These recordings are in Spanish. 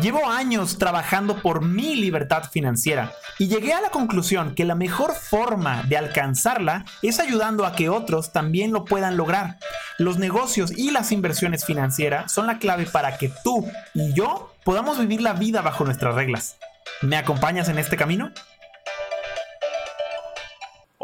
Llevo años trabajando por mi libertad financiera y llegué a la conclusión que la mejor forma de alcanzarla es ayudando a que otros también lo puedan lograr. Los negocios y las inversiones financieras son la clave para que tú y yo podamos vivir la vida bajo nuestras reglas. ¿Me acompañas en este camino?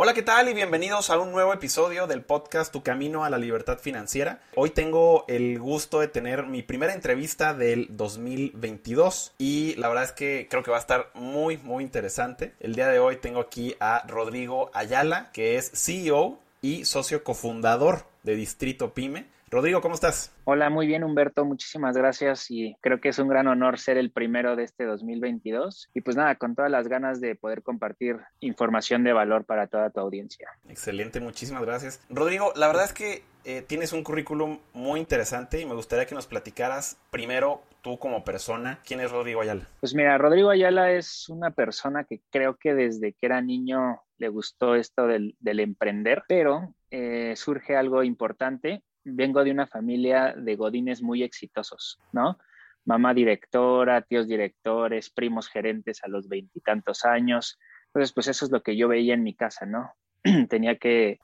Hola, ¿qué tal? Y bienvenidos a un nuevo episodio del podcast Tu Camino a la Libertad Financiera. Hoy tengo el gusto de tener mi primera entrevista del 2022 y la verdad es que creo que va a estar muy, muy interesante. El día de hoy tengo aquí a Rodrigo Ayala, que es CEO y socio cofundador de Distrito Pyme. Rodrigo, ¿cómo estás? Hola, muy bien Humberto, muchísimas gracias y creo que es un gran honor ser el primero de este 2022 y pues nada, con todas las ganas de poder compartir información de valor para toda tu audiencia. Excelente, muchísimas gracias. Rodrigo, la verdad es que eh, tienes un currículum muy interesante y me gustaría que nos platicaras primero tú como persona, ¿quién es Rodrigo Ayala? Pues mira, Rodrigo Ayala es una persona que creo que desde que era niño le gustó esto del, emprender, pero eh, surge algo importante vengo de una familia de godines muy exitosos, ¿no? Mamá directora, tíos directores, primos gerentes a los veintitantos años. Entonces, pues eso es lo que yo veía en mi casa, ¿no? Tenía que,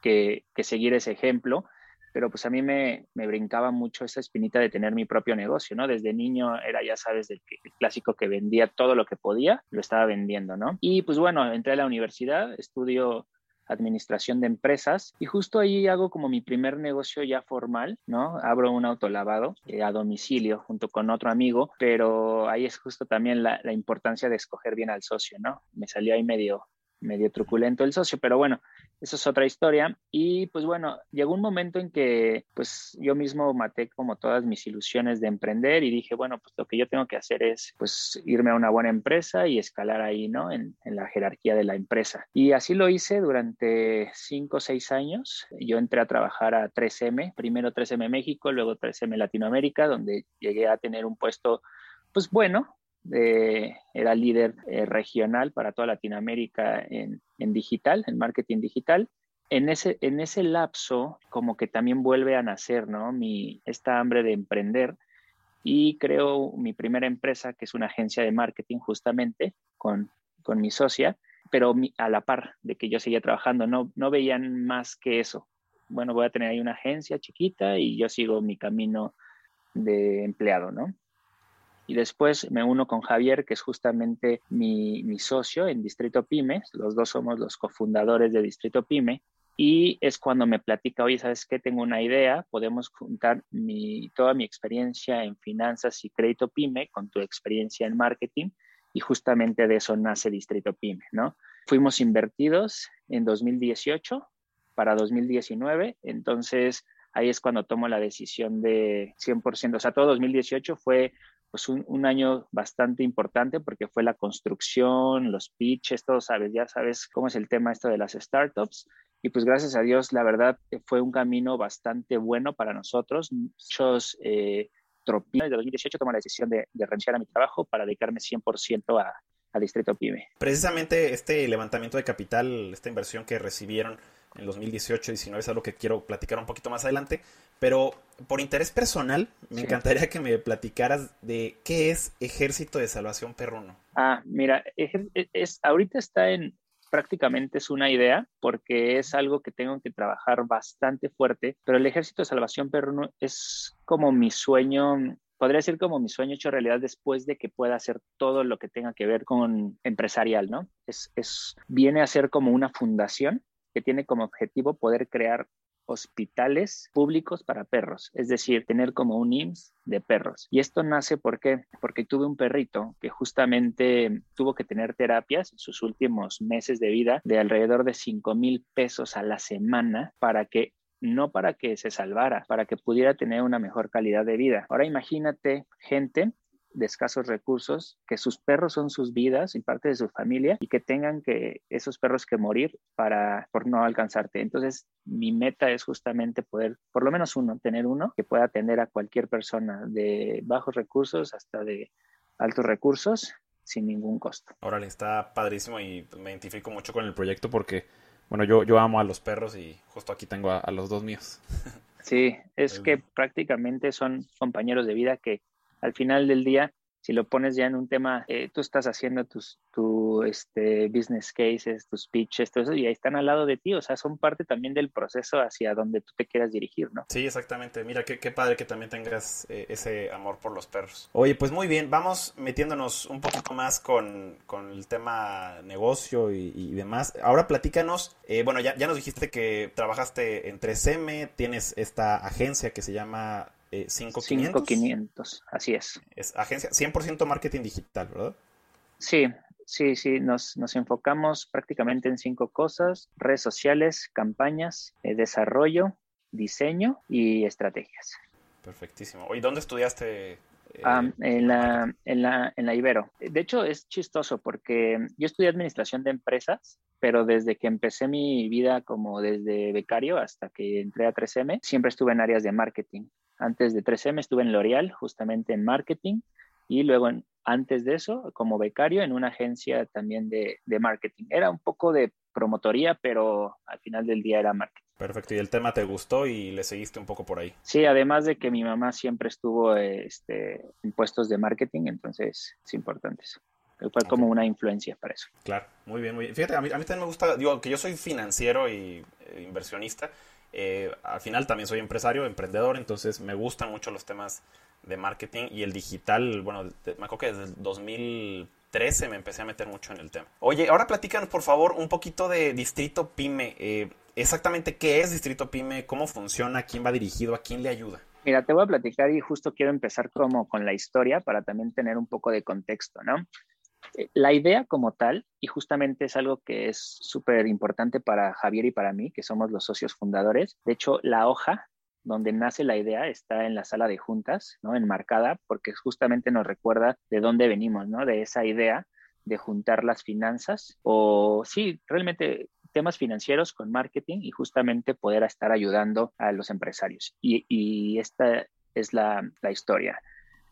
seguir ese ejemplo, pero pues a mí me, brincaba mucho esa espinita de tener mi propio negocio, ¿no? Desde niño era, ya sabes, el clásico que vendía todo lo que podía, lo estaba vendiendo, ¿no? Y pues bueno, entré a la universidad, estudio administración de empresas y justo ahí hago como mi primer negocio ya formal, ¿no? Abro un autolavado eh, a domicilio junto con otro amigo, pero ahí es justo también la, la importancia de escoger bien al socio, ¿no? Me salió ahí medio medio truculento el socio, pero bueno, eso es otra historia. Y pues bueno, llegó un momento en que pues yo mismo maté como todas mis ilusiones de emprender y dije, bueno, pues lo que yo tengo que hacer es pues irme a una buena empresa y escalar ahí, ¿no? En, en la jerarquía de la empresa. Y así lo hice durante cinco o seis años. Yo entré a trabajar a 3M, primero 3M México, luego 3M Latinoamérica, donde llegué a tener un puesto pues bueno, era líder eh, regional para toda Latinoamérica en, digital, en marketing digital. En ese, en ese lapso, como que también vuelve a nacer, ¿no? Mi, esta hambre de emprender y creo mi primera empresa, que es una agencia de marketing justamente con, con mi socia, pero a la par de que yo seguía trabajando, no, no veían más que eso. Bueno, voy a tener ahí una agencia chiquita y yo sigo mi camino de empleado, ¿no? Y después me uno con Javier, que es justamente mi, socio en Distrito Pyme. Los dos somos los cofundadores de Distrito Pyme. Y es cuando me platica, oye, ¿sabes qué? Tengo una idea, podemos juntar mi, toda mi experiencia en finanzas y crédito pyme con tu experiencia en marketing y justamente de eso nace Distrito Pyme, ¿no? Fuimos invertidos en 2018 para 2019, entonces ahí es cuando tomo la decisión de 100%, o sea, todo 2018 fue pues un, año bastante importante porque fue la construcción, los pitches, todo sabes, ya sabes cómo es el tema esto de las startups. Y pues gracias a Dios, la verdad fue un camino bastante bueno para nosotros. Muchos eh, de 2018 tomé la decisión de, de renunciar a mi trabajo para dedicarme 100% a, a Distrito Pyme. Precisamente este levantamiento de capital, esta inversión que recibieron en 2018-19 es algo que quiero platicar un poquito más adelante, pero por interés personal, me encantaría que me platicaras de qué es Ejército de Salvación Perruno. Ah, mira, es, ahorita está en, prácticamente es una idea porque es algo que tengo que trabajar bastante fuerte, pero el Ejército de Salvación Perruno es como mi sueño, podría ser como mi sueño hecho realidad después de que pueda hacer todo lo que tenga que ver con empresarial, ¿no? Es, es, viene a ser como una fundación que tiene como objetivo poder crear hospitales públicos para perros, es decir, tener como un IMSS de perros. Y esto nace porque porque tuve un perrito que justamente tuvo que tener terapias en sus últimos meses de vida de alrededor de 5 mil pesos a la semana para que no para que se salvara, para que pudiera tener una mejor calidad de vida. Ahora imagínate gente de escasos recursos, que sus perros son sus vidas y parte de su familia y que tengan que esos perros que morir para por no alcanzarte. Entonces, mi meta es justamente poder, por lo menos uno, tener uno que pueda atender a cualquier persona de bajos recursos hasta de altos recursos sin ningún costo. Órale, está padrísimo y me identifico mucho con el proyecto porque, bueno, yo, yo amo a los perros y justo aquí tengo a los dos míos. Sí, es que prácticamente son compañeros de vida que al final del día Si lo pones ya en un tema, eh, tú estás haciendo tus tu, este, business cases, tus pitches, todo eso, y ahí están al lado de ti, o sea, son parte también del proceso hacia donde tú te quieras dirigir, ¿no? Sí, exactamente. Mira, qué, qué padre que también tengas eh, ese amor por los perros. Oye, pues muy bien, vamos metiéndonos un poquito más con, con el tema negocio y, demás. Ahora platícanos, eh, bueno, ya, ya nos dijiste que trabajaste en 3M, tienes esta agencia que se llama eh, 5500. 5500, así es. Es agencia 100% marketing digital, ¿verdad? Sí, sí, sí, nos, nos, enfocamos prácticamente en cinco cosas, redes sociales, campañas, eh, desarrollo, diseño y estrategias. Perfectísimo. ¿Y dónde estudiaste? Eh, ah, en, la, en, la, en la Ibero. De hecho, es chistoso porque yo estudié administración de empresas, pero desde que empecé mi vida como desde becario hasta que entré a 3M, siempre estuve en áreas de marketing. Antes de 3M estuve en L'Oreal, justamente en marketing, y luego antes de eso, como becario en una agencia también de, de, marketing. Era un poco de promotoría, pero al final del día era marketing. Perfecto, y el tema te gustó y le seguiste un poco por ahí. Sí, además de que mi mamá siempre estuvo este, en puestos de marketing, entonces es importante eso. Fue como una influencia para eso. Claro, muy bien, muy bien. Fíjate, a mí, a mí también me gusta, digo, que yo soy financiero y eh, inversionista, eh, al final también soy empresario, emprendedor, entonces me gustan mucho los temas de marketing y el digital, bueno, me acuerdo que desde el 2013 me empecé a meter mucho en el tema. Oye, ahora platícanos por favor un poquito de Distrito Pyme. Eh, exactamente qué es Distrito Pyme, cómo funciona, quién va dirigido, a quién le ayuda. Mira, te voy a platicar y justo quiero empezar como con la historia para también tener un poco de contexto, ¿no? La idea como tal, y justamente es algo que es súper importante para Javier y para mí, que somos los socios fundadores. De hecho, la hoja donde nace la idea está en la sala de juntas, ¿no? Enmarcada, porque justamente nos recuerda de dónde venimos, ¿no? De esa idea de juntar las finanzas o sí, realmente temas financieros con marketing y justamente poder estar ayudando a los empresarios. Y, esta es la, la historia.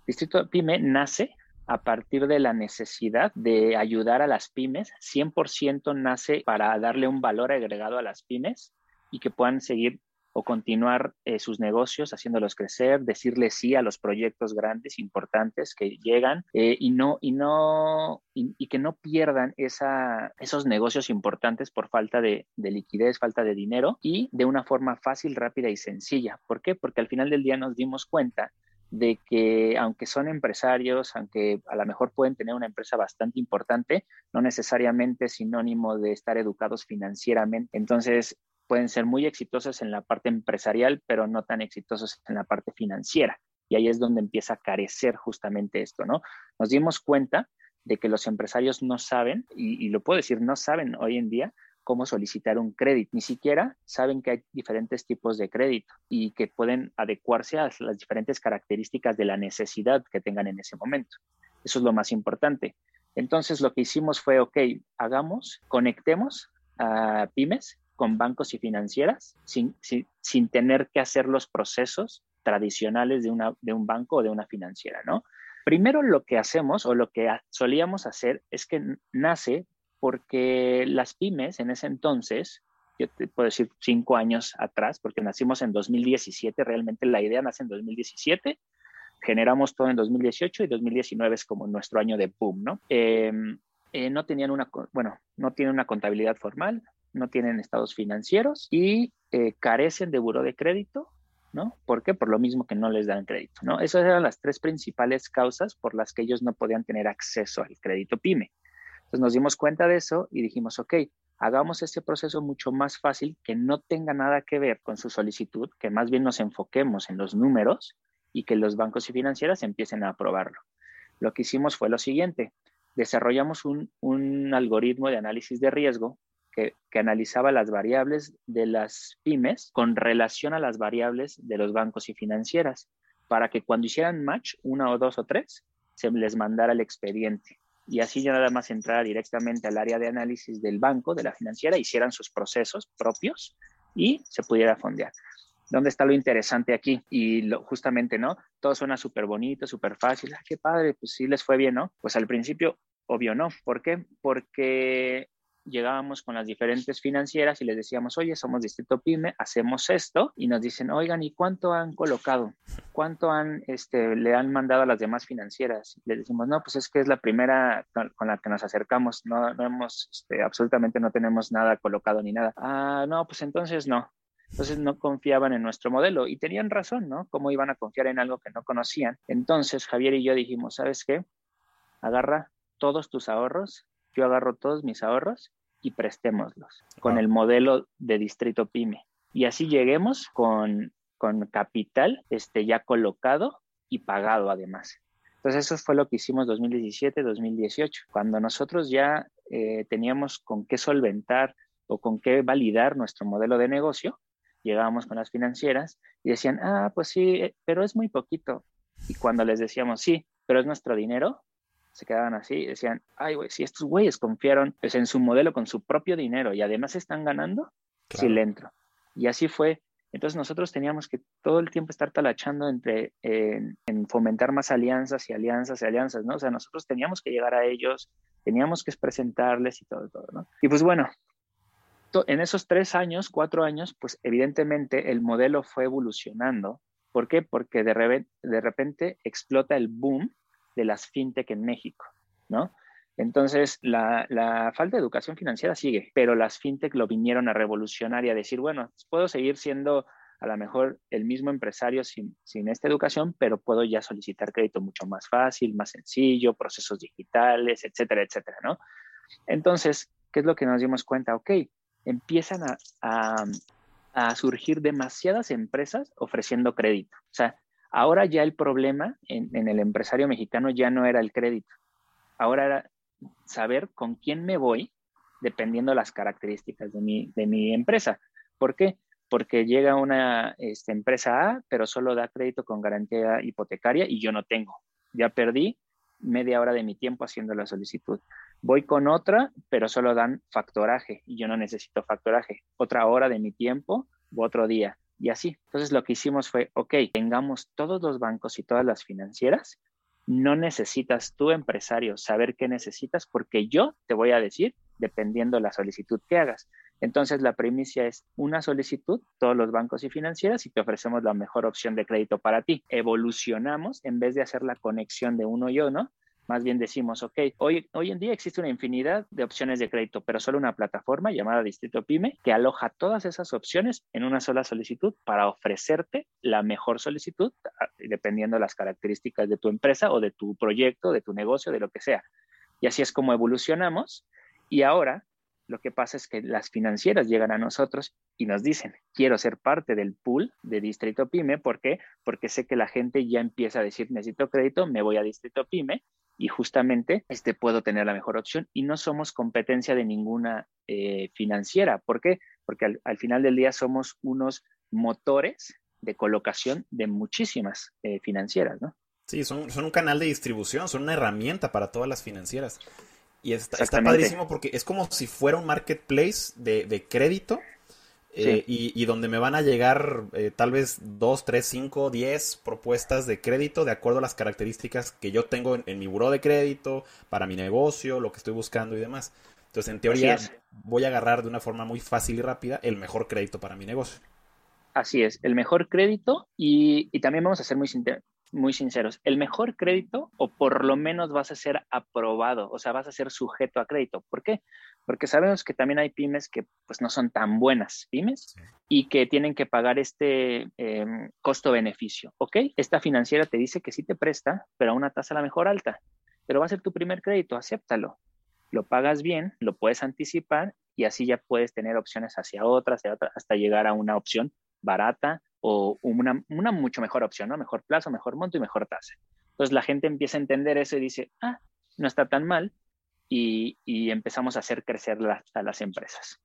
Distrito Pyme nace a partir de la necesidad de ayudar a las pymes. 100% nace para darle un valor agregado a las pymes y que puedan seguir o continuar eh, sus negocios, haciéndolos crecer, decirle sí a los proyectos grandes, importantes que llegan eh, y no y no y, que no pierdan esos negocios importantes por falta de, de, liquidez, falta de dinero y de una forma fácil, rápida y sencilla. ¿Por qué? Porque al final del día nos dimos cuenta de que aunque son empresarios, aunque a lo mejor pueden tener una empresa bastante importante, no necesariamente sinónimo de estar educados financieramente. Entonces, pueden ser muy exitosos en la parte empresarial, pero no tan exitosos en la parte financiera. Y ahí es donde empieza a carecer justamente esto, ¿no? Nos dimos cuenta de que los empresarios no saben, y, y lo puedo decir, no saben hoy en día cómo solicitar un crédito. Ni siquiera saben que hay diferentes tipos de crédito y que pueden adecuarse a las diferentes características de la necesidad que tengan en ese momento. Eso es lo más importante. Entonces lo que hicimos fue, ok, hagamos, conectemos a pymes con bancos y financieras sin, sin, tener que hacer los procesos tradicionales de, una, de un banco o de una financiera, ¿no? Primero lo que hacemos o lo que solíamos hacer es que nace porque las pymes en ese entonces, yo te puedo decir cinco años atrás, porque nacimos en 2017, realmente la idea nace en 2017, generamos todo en 2018 y 2019 es como nuestro año de boom, ¿no? Em, eh, no tenían una, bueno, no tienen una contabilidad formal, no tienen estados financieros y eh, carecen de buro de crédito, ¿no? ¿Por qué? Por lo mismo que no les dan crédito, ¿no? Esas eran las tres principales causas por las que ellos no podían tener acceso al crédito PYME. Entonces nos dimos cuenta de eso y dijimos, ok, hagamos este proceso mucho más fácil, que no tenga nada que ver con su solicitud, que más bien nos enfoquemos en los números y que los bancos y financieras empiecen a aprobarlo. Lo que hicimos fue lo siguiente, desarrollamos un, un algoritmo de análisis de riesgo que, que, analizaba las variables de las pymes con relación a las variables de los bancos y financieras, para que cuando hicieran match, una o dos o tres, se les mandara el expediente y así ya nada más entrar directamente al área de análisis del banco, de la financiera, hicieran sus procesos propios y se pudiera fondear. ¿Dónde está lo interesante aquí? Y lo, justamente, ¿no? Todo suena súper bonito, súper fácil. Ah, qué padre, pues sí les fue bien, ¿no? Pues al principio, obvio no. ¿Por qué? Porque llegábamos con las diferentes financieras y les decíamos, oye, somos Distrito Pyme, hacemos esto, y nos dicen, oigan, ¿y cuánto han colocado? ¿Cuánto han, este, le han mandado a las demás financieras? Les decimos, no, pues es que es la primera con, la que nos acercamos, no, no hemos, este, absolutamente no tenemos nada colocado ni nada. Ah, no, pues entonces no. Entonces no confiaban en nuestro modelo y tenían razón, ¿no? ¿Cómo iban a confiar en algo que no conocían? Entonces Javier y yo dijimos, ¿sabes qué? Agarra todos tus ahorros, yo agarro todos mis ahorros y prestémoslos con el modelo de distrito pyme. Y así lleguemos con, con capital este, ya colocado y pagado además. Entonces eso fue lo que hicimos 2017, 2018, cuando nosotros ya eh, teníamos con qué solventar o con qué validar nuestro modelo de negocio, llegábamos con las financieras y decían, ah, pues sí, eh, pero es muy poquito. Y cuando les decíamos, sí, pero es nuestro dinero, se quedaban así y decían, ay, güey, si estos güeyes confiaron pues, en su modelo con su propio dinero y además están ganando, sí le entro. Y así fue. Entonces nosotros teníamos que todo el tiempo estar talachando entre en, fomentar más alianzas y alianzas y alianzas, ¿no? O sea, nosotros teníamos que llegar a ellos, teníamos que presentarles y todo, todo, ¿no? Y pues bueno, en esos tres años, cuatro años, pues evidentemente el modelo fue evolucionando. ¿Por qué? Porque de, de repente explota el boom de las fintech en México, ¿no? Entonces, la, falta de educación financiera sigue, pero las fintech lo vinieron a revolucionar y a decir, bueno, puedo seguir siendo a lo mejor el mismo empresario sin, sin, esta educación, pero puedo ya solicitar crédito mucho más fácil, más sencillo, procesos digitales, etcétera, etcétera, ¿no? Entonces, ¿qué es lo que nos dimos cuenta? Ok, empiezan a, surgir demasiadas empresas ofreciendo crédito. O sea, ahora ya el problema en, el empresario mexicano ya no era el crédito. Ahora era saber con quién me voy dependiendo las características de mi, de mi empresa. ¿Por qué? Porque llega una este, empresa A, pero solo da crédito con garantía hipotecaria y yo no tengo. Ya perdí media hora de mi tiempo haciendo la solicitud. Voy con otra, pero solo dan factoraje y yo no necesito factoraje. Otra hora de mi tiempo u otro día. Y así. Entonces lo que hicimos fue, ok, tengamos todos los bancos y todas las financieras. No necesitas tú, empresario, saber qué necesitas porque yo te voy a decir dependiendo la solicitud que hagas. Entonces, la primicia es una solicitud, todos los bancos y financieras, y te ofrecemos la mejor opción de crédito para ti. Evolucionamos en vez de hacer la conexión de uno y uno, más bien decimos, ok, hoy, hoy en día existe una infinidad de opciones de crédito, pero solo una plataforma llamada Distrito Pyme que aloja todas esas opciones en una sola solicitud para ofrecerte la mejor solicitud, ah, dependiendo de las características de tu empresa o de tu proyecto, de tu negocio, de lo que sea. Y así es como evolucionamos. Y ahora lo que pasa es que las financieras llegan a nosotros y nos dicen, quiero ser parte del pool de Distrito Pyme. ¿Por qué? Porque sé que la gente ya empieza a decir, necesito crédito, me voy a Distrito Pyme y justamente este puedo tener la mejor opción y no somos competencia de ninguna eh, financiera. ¿Por qué? Porque al, final del día somos unos motores de colocación de muchísimas eh, financieras, ¿no? Sí, son, son un canal de distribución, son una herramienta para todas las financieras. Y está, está, padrísimo porque es como si fuera un marketplace de, de crédito eh, y, y, donde me van a llegar eh, tal vez dos, tres, cinco, diez propuestas de crédito de acuerdo a las características que yo tengo en, mi buró de crédito, para mi negocio, lo que estoy buscando y demás. Entonces, en teoría, voy a agarrar de una forma muy fácil y rápida el mejor crédito para mi negocio. Así es, el mejor crédito y, y también vamos a ser muy, muy sinceros, el mejor crédito o por lo menos vas a ser aprobado, o sea, vas a ser sujeto a crédito. ¿Por qué? Porque sabemos que también hay pymes que pues no son tan buenas pymes y que tienen que pagar este em, costo-beneficio. ¿Ok? Esta financiera te dice que sí te presta, pero a una tasa a la mejor alta. Pero va a ser tu primer crédito, acéptalo. Lo pagas bien, lo puedes anticipar y así ya puedes tener opciones hacia otras, hacia otra, hasta llegar a una opción barata o una, una mucho mejor opción, ¿no? Mejor plazo, mejor monto y mejor tasa. Entonces la gente empieza a entender eso y dice, ah, no está tan mal y, y empezamos a hacer crecer a las empresas.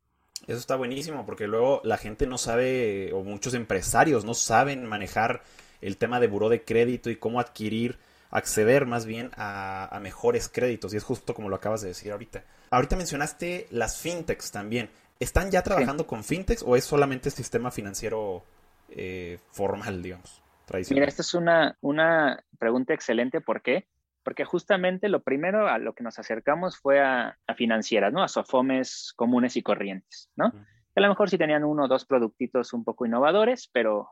Eso está buenísimo porque luego la gente no sabe, o muchos empresarios no saben manejar el tema de buró de crédito y cómo adquirir, acceder más bien a, a mejores créditos. Y es justo como lo acabas de decir ahorita. Ahorita mencionaste las fintechs también. ¿Están ya trabajando con fintechs o es solamente sistema financiero eh, formal, digamos, tradicional? Mira, esta es una, una pregunta excelente. ¿Por qué? Porque justamente lo primero a lo que nos acercamos fue a, financieras, ¿no? A sofomes comunes y corrientes, ¿no? a lo mejor sí tenían uno o dos productitos un poco innovadores, pero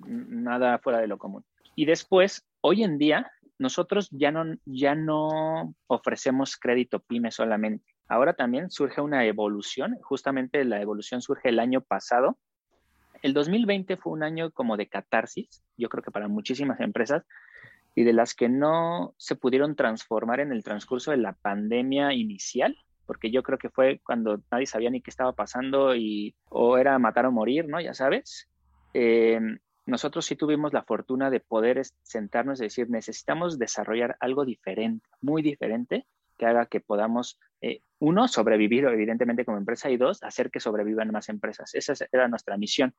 nada fuera de lo común. Y después, hoy en día, nosotros ya no, ya no ofrecemos crédito PYME solamente. Ahora también surge una evolución, justamente la evolución surge el año pasado. El 2020 fue un año como de catarsis, yo creo que para muchísimas empresas, y de las que no se pudieron transformar en el transcurso de la pandemia inicial, porque yo creo que fue cuando nadie sabía ni qué estaba pasando y o era matar o morir, ¿no? Ya sabes. Em, nosotros sí tuvimos la fortuna de poder sentarnos y decir, necesitamos desarrollar algo diferente, muy diferente, que haga que podamos, eh, uno, sobrevivir evidentemente como empresa y dos, hacer que sobrevivan más empresas. Esa era nuestra misión.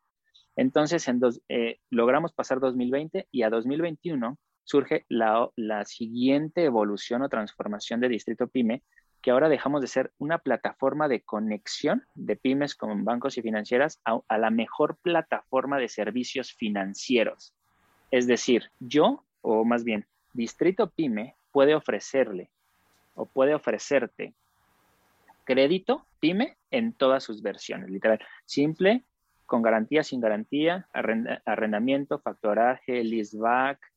Entonces, en dos, eh, logramos pasar 2020 y a 2021 surge la, la siguiente evolución o transformación de Distrito Pyme, que ahora dejamos de ser una plataforma de conexión de pymes con bancos y financieras a, la mejor plataforma de servicios financieros. Es decir, yo, o más bien, Distrito Pyme puede ofrecerle o puede ofrecerte crédito pyme en todas sus versiones, literal, simple, con garantía, sin garantía, arrendamiento, factoraje, leaseback,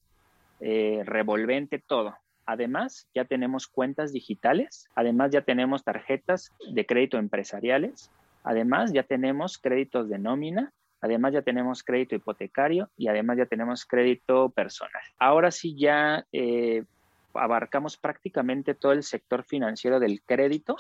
eh, revolvente, todo. Además, ya tenemos cuentas digitales, además ya tenemos tarjetas de crédito empresariales, además ya tenemos créditos de nómina, además ya tenemos crédito hipotecario y además ya tenemos crédito personal. Ahora sí ya eh, abarcamos prácticamente todo el sector financiero del crédito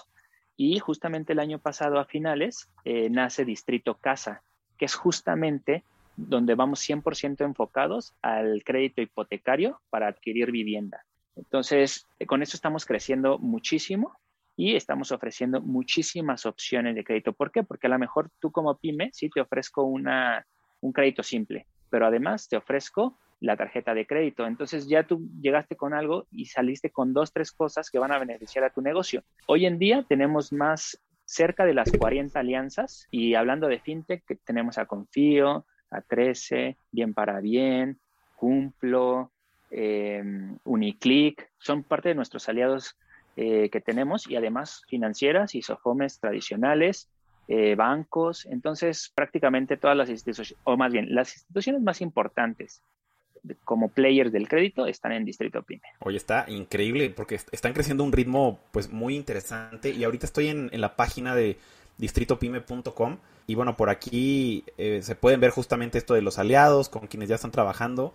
y justamente el año pasado a finales eh, nace Distrito Casa, que es justamente donde vamos 100% enfocados al crédito hipotecario para adquirir vivienda. Entonces, eh, con eso estamos creciendo muchísimo y estamos ofreciendo muchísimas opciones de crédito. ¿Por qué? Porque a lo mejor tú como pyme sí te ofrezco una, un crédito simple, pero además te ofrezco la tarjeta de crédito. Entonces ya tú llegaste con algo y saliste con dos, tres cosas que van a beneficiar a tu negocio. Hoy en día tenemos más cerca de las 40 alianzas y hablando de fintech, tenemos a Confío, a 13, Bien para Bien, Cumplo, eh, Uniclick, son parte de nuestros aliados eh, que tenemos y además financieras y sofomes tradicionales, eh, bancos, entonces prácticamente todas las instituciones, o más bien las instituciones más importantes como players del crédito están en Distrito PYME. Oye, está increíble porque están creciendo a un ritmo pues muy interesante y ahorita estoy en, la página de distritopyme.com y bueno, por aquí eh, se pueden ver justamente esto de los aliados con quienes ya están trabajando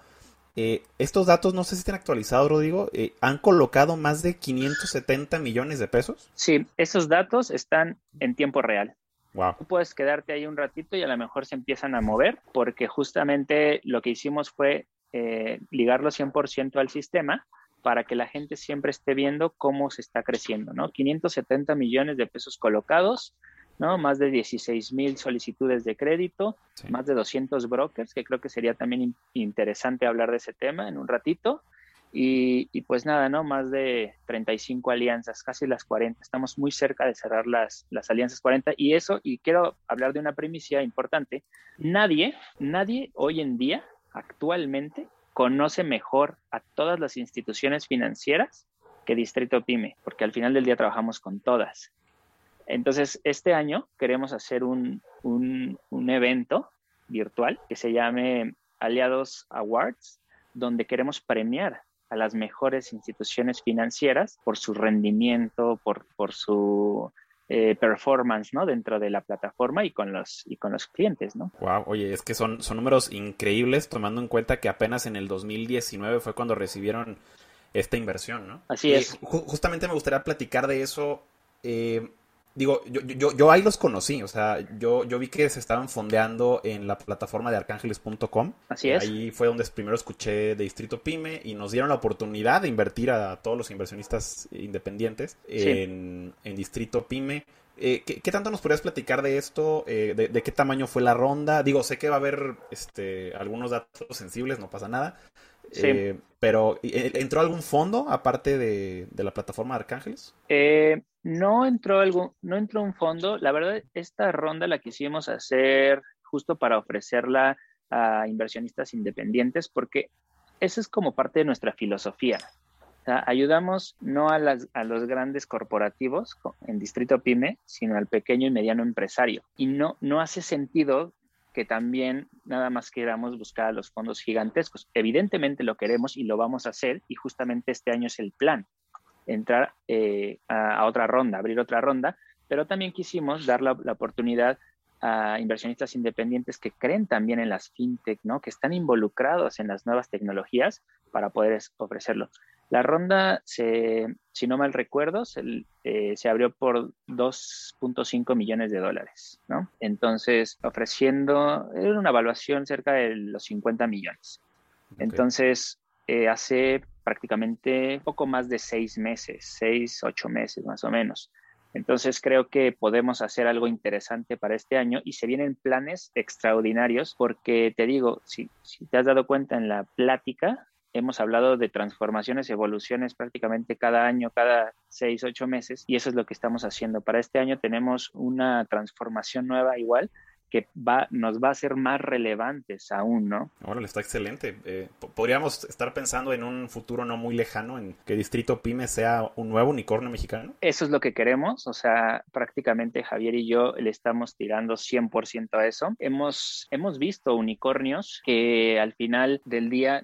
eh, estos datos, no sé si están actualizados, Rodrigo, eh, han colocado más de 570 millones de pesos. Sí, esos datos están en tiempo real. Wow. Tú puedes quedarte ahí un ratito y a lo mejor se empiezan a mover, porque justamente lo que hicimos fue eh, ligarlo 100% al sistema para que la gente siempre esté viendo cómo se está creciendo, ¿no? 570 millones de pesos colocados, ¿no? Más de 16 mil solicitudes de crédito, más de 200 brokers, que creo que sería también interesante hablar de ese tema en un ratito. Y, pues nada, ¿no? Más de 35 alianzas, casi las 40. Estamos muy cerca de cerrar las, las alianzas 40. Y eso, y quiero hablar de una primicia importante. Nadie, nadie hoy en día, actualmente, conoce mejor a todas las instituciones financieras que Distrito Pyme, porque al final del día trabajamos con todas. Entonces, este año queremos hacer un, evento virtual que se llame Aliados Awards, donde queremos premiar a las mejores instituciones financieras por su rendimiento, por, su eh, performance ¿no? dentro de la plataforma y con los, y con los clientes. ¿no? Wow, oye, es que son, son números increíbles tomando en cuenta que apenas en el 2019 fue cuando recibieron esta inversión, ¿no? Así es. justamente me gustaría platicar de eso. Eh, digo, yo, yo, yo, ahí los conocí, o sea, yo, yo vi que se estaban fondeando en la plataforma de arcángeles.com. Así es. Ahí fue donde primero escuché de Distrito Pyme y nos dieron la oportunidad de invertir a todos los inversionistas independientes en, Distrito Pyme. Eh, ¿qué, tanto nos podrías platicar de esto? Eh, de, qué tamaño fue la ronda? Digo, sé que va a haber este, algunos datos sensibles, no pasa nada. Eh, pero, ¿entró algún fondo aparte de, la plataforma de Arcángeles? Eh, no entró algo, no entró un fondo. La verdad, esta ronda la quisimos hacer justo para ofrecerla a inversionistas independientes, porque esa es como parte de nuestra filosofía. ayudamos no a los grandes corporativos en Distrito Pyme, sino al pequeño y mediano empresario. Y no, no hace sentido que también nada más queramos buscar a los fondos gigantescos. Evidentemente lo queremos y lo vamos a hacer y justamente este año es el plan, entrar eh, a, otra ronda, abrir otra ronda, pero también quisimos dar la, la, oportunidad a inversionistas independientes que creen también en las fintech, ¿no? que están involucrados en las nuevas tecnologías para poder ofrecerlo. La ronda, se, si no mal recuerdo, se, eh, se abrió por 2.5 millones de dólares, ¿no? Entonces, ofreciendo era una evaluación cerca de los 50 millones. Entonces, eh, hace prácticamente poco más de seis meses, seis, ocho meses más o menos. Entonces creo que podemos hacer algo interesante para este año y se vienen planes extraordinarios porque te digo, si, si te has dado cuenta en la plática, hemos hablado de transformaciones, evoluciones prácticamente cada año, cada seis, ocho meses, y eso es lo que estamos haciendo. Para este año tenemos una transformación nueva igual que va, nos va a ser más relevantes aún, ¿no? Órale, está excelente. Eh, podríamos estar pensando en un futuro no muy lejano en que Distrito Pyme sea un nuevo unicornio mexicano. Eso es lo que queremos, o sea, prácticamente Javier y yo le estamos tirando 100% a eso. Hemos, hemos visto unicornios que al final del día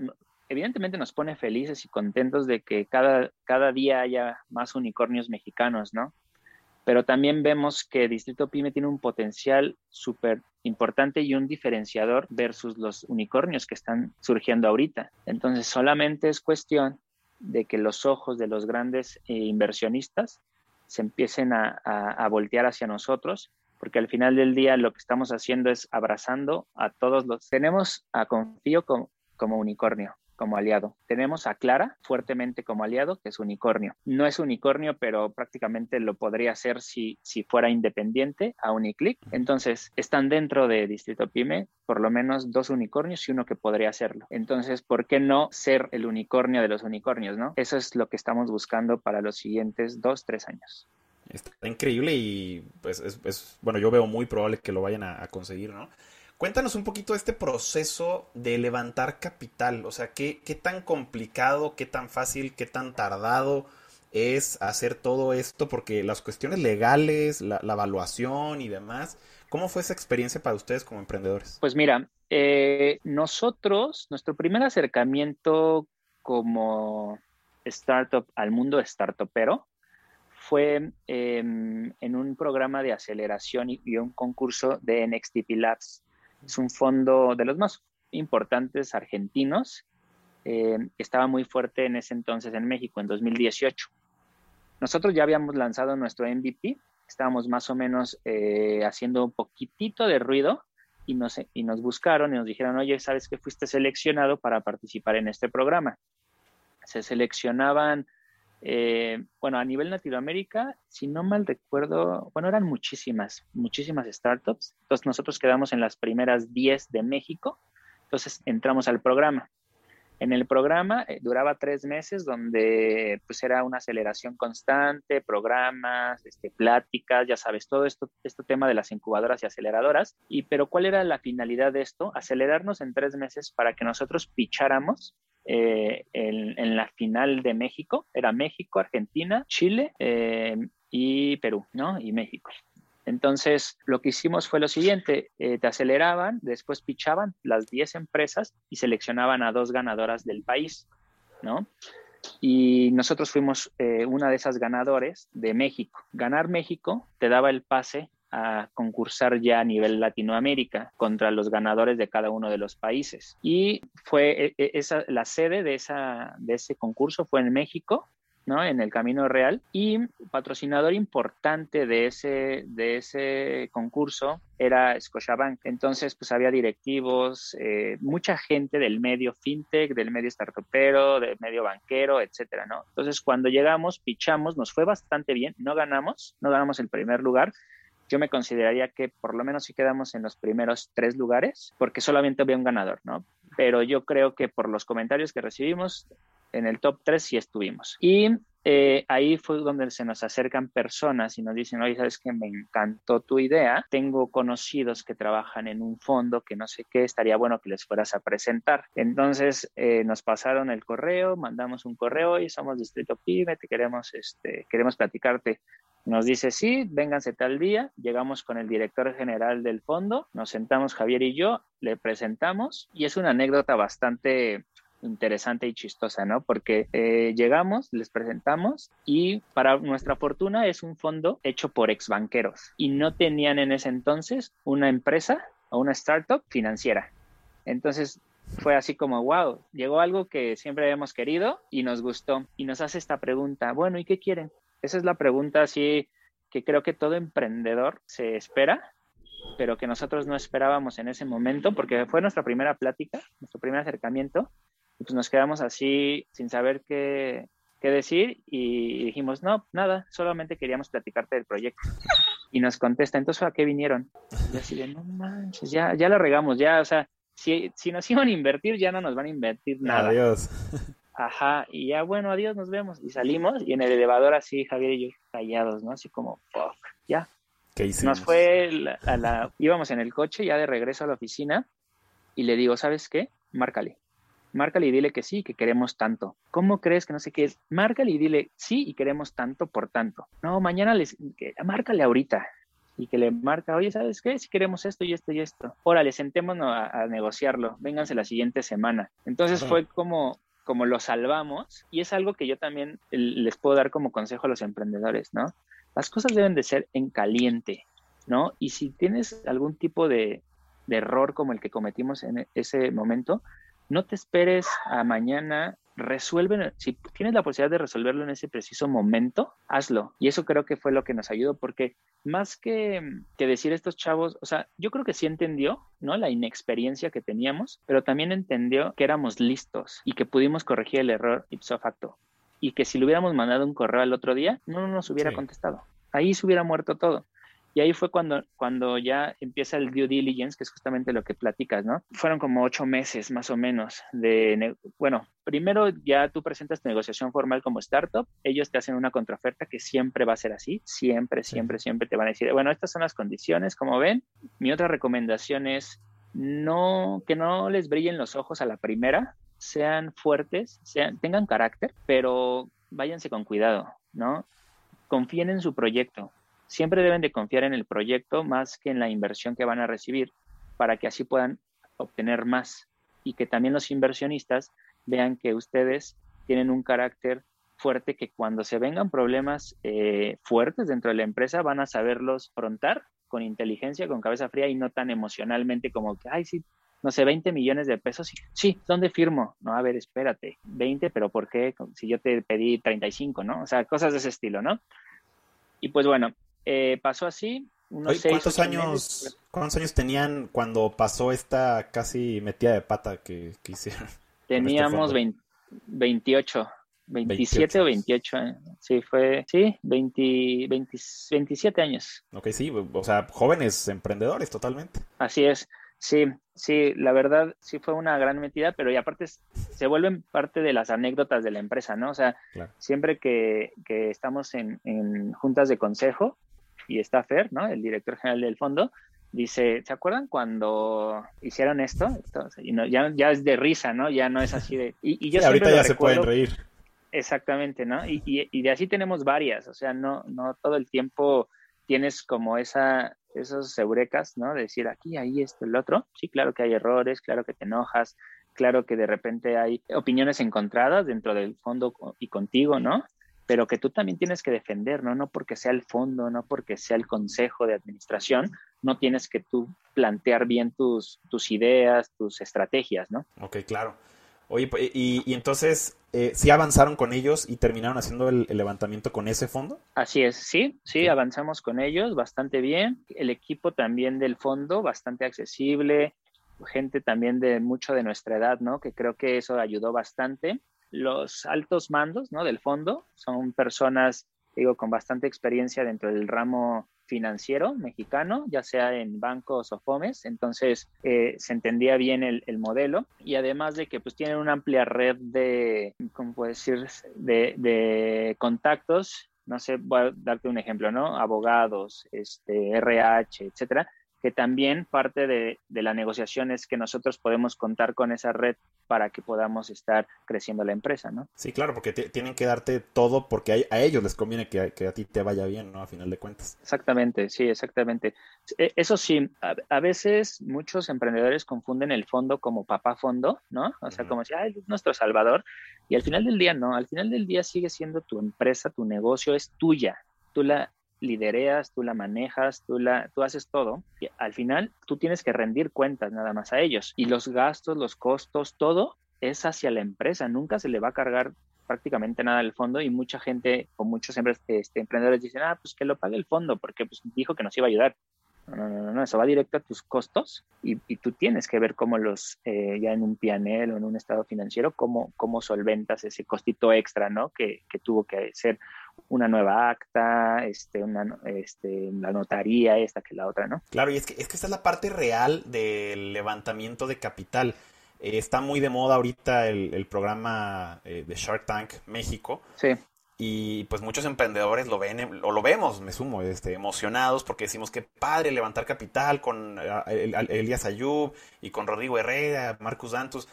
evidentemente nos pone felices y contentos de que cada, cada día haya más unicornios mexicanos, ¿no? Pero también vemos que Distrito Pyme tiene un potencial súper importante y un diferenciador versus los unicornios que están surgiendo ahorita. Entonces, solamente es cuestión de que los ojos de los grandes eh, inversionistas se empiecen a, a, voltear hacia nosotros, porque al final del día lo que estamos haciendo es abrazando a todos los... Tenemos a Confío como unicornio, como aliado. Tenemos a Clara fuertemente como aliado, que es unicornio. No es unicornio, pero prácticamente lo podría ser si, si fuera independiente a Uniclick. Entonces, están dentro de Distrito Pyme por lo menos dos unicornios y uno que podría hacerlo. Entonces, ¿por qué no ser el unicornio de los unicornios, no? Eso es lo que estamos buscando para los siguientes dos, tres años. Está increíble y pues es, bueno, yo veo muy probable que lo vayan a, a conseguir, ¿no? Cuéntanos un poquito este proceso de levantar capital, o sea, ¿qué, qué tan complicado, qué tan fácil, qué tan tardado es hacer todo esto, porque las cuestiones legales, la, evaluación y demás, ¿cómo fue esa experiencia para ustedes como emprendedores? Pues mira, eh, nosotros, nuestro primer acercamiento como startup al mundo startupero fue em, en un programa de aceleración y, y, un concurso de NXTP Labs. Es un fondo de los más importantes argentinos. Eh, estaba muy fuerte en ese entonces en México, en 2018. Nosotros ya habíamos lanzado nuestro MVP, estábamos más o menos eh, haciendo un poquitito de ruido y nos, y nos buscaron y nos dijeron, oye, ¿sabes que fuiste seleccionado para participar en este programa? Se seleccionaban eh, bueno, a nivel Latinoamérica, si no mal recuerdo, bueno, eran muchísimas, muchísimas startups. Entonces nosotros quedamos en las primeras 10 de México. Entonces entramos al programa. En el programa eh, duraba tres meses donde pues era una aceleración constante, programas, este, pláticas, ya sabes, todo esto, este tema de las incubadoras y aceleradoras. Y pero ¿cuál era la finalidad de esto? Acelerarnos en tres meses para que nosotros picháramos eh, en, la final de México. Era México, Argentina, Chile eh, y Perú, ¿no? Y México. Entonces, lo que hicimos fue lo siguiente, eh, te aceleraban, después pichaban las 10 empresas y seleccionaban a dos ganadoras del país, ¿no? Y nosotros fuimos una de esas ganadores de México. Ganar México te daba el pase a concursar ya a nivel Latinoamérica contra los ganadores de cada uno de los países. Y fue e, e, esa, la sede de, esa, de ese concurso fue en México, ¿no? En el Camino Real. Y patrocinador importante de ese, de ese concurso era Scotiabank. Entonces, pues había directivos, eh, mucha gente del medio fintech, del medio startupero, del medio banquero, etcétera, ¿no? Entonces, cuando llegamos, pichamos, nos fue bastante bien, no ganamos, no ganamos el primer lugar, yo me consideraría que por lo menos si quedamos en los primeros tres lugares, porque solamente había un ganador, ¿no? Pero yo creo que por los comentarios que recibimos, en el top 3 sí estuvimos. Y eh, ahí fue donde se nos acercan personas y nos dicen, oye, sabes que me encantó tu idea, tengo conocidos que trabajan en un fondo que no sé qué, estaría bueno que les fueras a presentar. Entonces eh, nos pasaron el correo, mandamos un correo y somos Distrito Pyme, te queremos, este, queremos platicarte. Nos dice, sí, vénganse tal día, llegamos con el director general del fondo, nos sentamos Javier y yo, le presentamos y es una anécdota bastante interesante y chistosa, ¿no? Porque eh, llegamos, les presentamos y para nuestra fortuna es un fondo hecho por ex banqueros y no tenían en ese entonces una empresa o una startup financiera. Entonces fue así como, wow, llegó algo que siempre habíamos querido y nos gustó y nos hace esta pregunta, bueno, ¿y qué quieren? Esa es la pregunta así que creo que todo emprendedor se espera pero que nosotros no esperábamos en ese momento, porque fue nuestra primera plática, nuestro primer acercamiento, y pues nos quedamos así sin saber qué, qué decir y dijimos, no, nada, solamente queríamos platicarte del proyecto. Y nos contesta, entonces, ¿a qué vinieron? Y así de, no manches, ya, ya lo regamos, ya, o sea, si, si nos iban a invertir, ya no nos van a invertir nada. Adiós. Ajá, y ya, bueno, adiós, nos vemos. Y salimos y en el elevador así, Javier y yo callados, ¿no? Así como, fuck, ya. ¿Qué hicimos? Nos fue a la, íbamos en el coche ya de regreso a la oficina y le digo, ¿sabes qué? Márcale márcale y dile que sí, que queremos tanto. ¿Cómo crees que no sé qué es? Márcale y dile sí y queremos tanto por tanto. No, mañana les, que, márcale ahorita y que le marca, oye, ¿sabes qué? Si queremos esto y esto y esto. Órale, sentémonos a, a negociarlo. Vénganse la siguiente semana. Entonces fue como, como lo salvamos y es algo que yo también les puedo dar como consejo a los emprendedores, ¿no? Las cosas deben de ser en caliente, ¿no? Y si tienes algún tipo de, de error como el que cometimos en ese momento, no te esperes a mañana, resuelve, si tienes la posibilidad de resolverlo en ese preciso momento, hazlo. Y eso creo que fue lo que nos ayudó, porque más que, que decir estos chavos, o sea, yo creo que sí entendió, ¿no? La inexperiencia que teníamos, pero también entendió que éramos listos y que pudimos corregir el error ipso facto. Y que si le hubiéramos mandado un correo al otro día, no nos hubiera contestado. Ahí se hubiera muerto todo. Y ahí fue cuando, cuando ya empieza el due diligence, que es justamente lo que platicas, ¿no? Fueron como ocho meses más o menos de, bueno, primero ya tú presentas tu negociación formal como startup, ellos te hacen una contraoferta que siempre va a ser así, siempre, siempre, siempre te van a decir, bueno, estas son las condiciones, como ven. Mi otra recomendación es no, que no les brillen los ojos a la primera, sean fuertes, sean, tengan carácter, pero váyanse con cuidado, ¿no? Confíen en su proyecto, siempre deben de confiar en el proyecto más que en la inversión que van a recibir para que así puedan obtener más y que también los inversionistas vean que ustedes tienen un carácter fuerte que cuando se vengan problemas eh, fuertes dentro de la empresa van a saberlos afrontar con inteligencia, con cabeza fría y no tan emocionalmente como que, ay, sí, no sé, 20 millones de pesos. Sí, ¿dónde firmo? No, a ver, espérate, 20, pero ¿por qué? Si yo te pedí 35, ¿no? O sea, cosas de ese estilo, ¿no? Y pues bueno, eh, pasó así. Unos ¿cuántos, años, ¿Cuántos años tenían cuando pasó esta casi metida de pata que, hicieron? Este Teníamos 28, 27 o 28. Eh. Sí, fue, sí, 20, 27 años. Ok, sí, o sea, jóvenes emprendedores totalmente. Así es. Sí, sí, la verdad sí fue una gran metida, pero y aparte se vuelven parte de las anécdotas de la empresa, ¿no? O sea, siempre que, que estamos en, en, juntas de consejo, y está Fer, ¿no? El director general del fondo, dice, ¿se acuerdan cuando hicieron esto? y no, ya, ya es de risa, ¿no? Ya no es así de... Y, yo ahorita ya se pueden reír. Exactamente, ¿no? Y, y, de así tenemos varias, o sea, no, no todo el tiempo tienes como esa, esos eurecas, ¿no? De decir aquí, ahí, esto, el otro. Sí, claro que hay errores, claro que te enojas, claro que de repente hay opiniones encontradas dentro del fondo y contigo, ¿no? Pero que tú también tienes que defender, ¿no? No porque sea el fondo, no porque sea el consejo de administración, no tienes que tú plantear bien tus, tus ideas, tus estrategias, ¿no? Ok, claro. Oye, y, y entonces, eh, ¿sí avanzaron con ellos y terminaron haciendo el, levantamiento con ese fondo? Así es, sí, sí, avanzamos con ellos bastante bien. El equipo también del fondo, bastante accesible, gente también de mucho de nuestra edad, ¿no? Que creo que eso ayudó bastante los altos mandos ¿no? del fondo son personas, digo, con bastante experiencia dentro del ramo financiero mexicano, ya sea en bancos o FOMES, entonces eh, se entendía bien el, modelo y además de que pues tienen una amplia red de, ¿cómo puedo decir?, de, de contactos no sé, voy a darte un ejemplo, ¿no? Abogados, este, RH, etcétera, que también parte de, la negociación es que nosotros podemos contar con esa red para que podamos estar creciendo la empresa, ¿no? Sí, claro, porque tienen que darte todo porque a, ellos les conviene que, a ti te vaya bien, ¿no? A final de cuentas. Exactamente, sí, exactamente. E, eso sí, a, veces muchos emprendedores confunden el fondo como papá fondo, ¿no? O sea, como si, ay, es nuestro salvador. Y al final del día, no, al final del día sigue siendo tu empresa, tu negocio es tuya. Tú la, lidereas, tú la manejas, tú, la, tú haces todo. Y al final, tú tienes que rendir cuentas nada más a ellos. Y los gastos, los costos, todo es hacia la empresa. Nunca se le va a cargar prácticamente nada al fondo y mucha gente o muchos este, emprendedores dicen, ah, pues que lo pague el fondo porque pues, dijo que nos iba a ayudar. No, no, no, no, eso va directo a tus costos y, tú tienes que ver cómo los, eh, ya en un PNL o en un estado financiero, cómo, cómo solventas ese costito extra, ¿no? Que, que tuvo que ser una nueva acta, este, una, este, la notaría, esta que la otra, ¿no? Claro, y es que, es que esta es la parte real del levantamiento de capital. Eh, está muy de moda ahorita el, programa eh, de Shark Tank México. Sí. Y pues muchos emprendedores lo ven, o lo vemos, me sumo, este, emocionados porque decimos que padre levantar capital con eh, Elías Ayub y con Rodrigo Herrera, Marcus Dantus.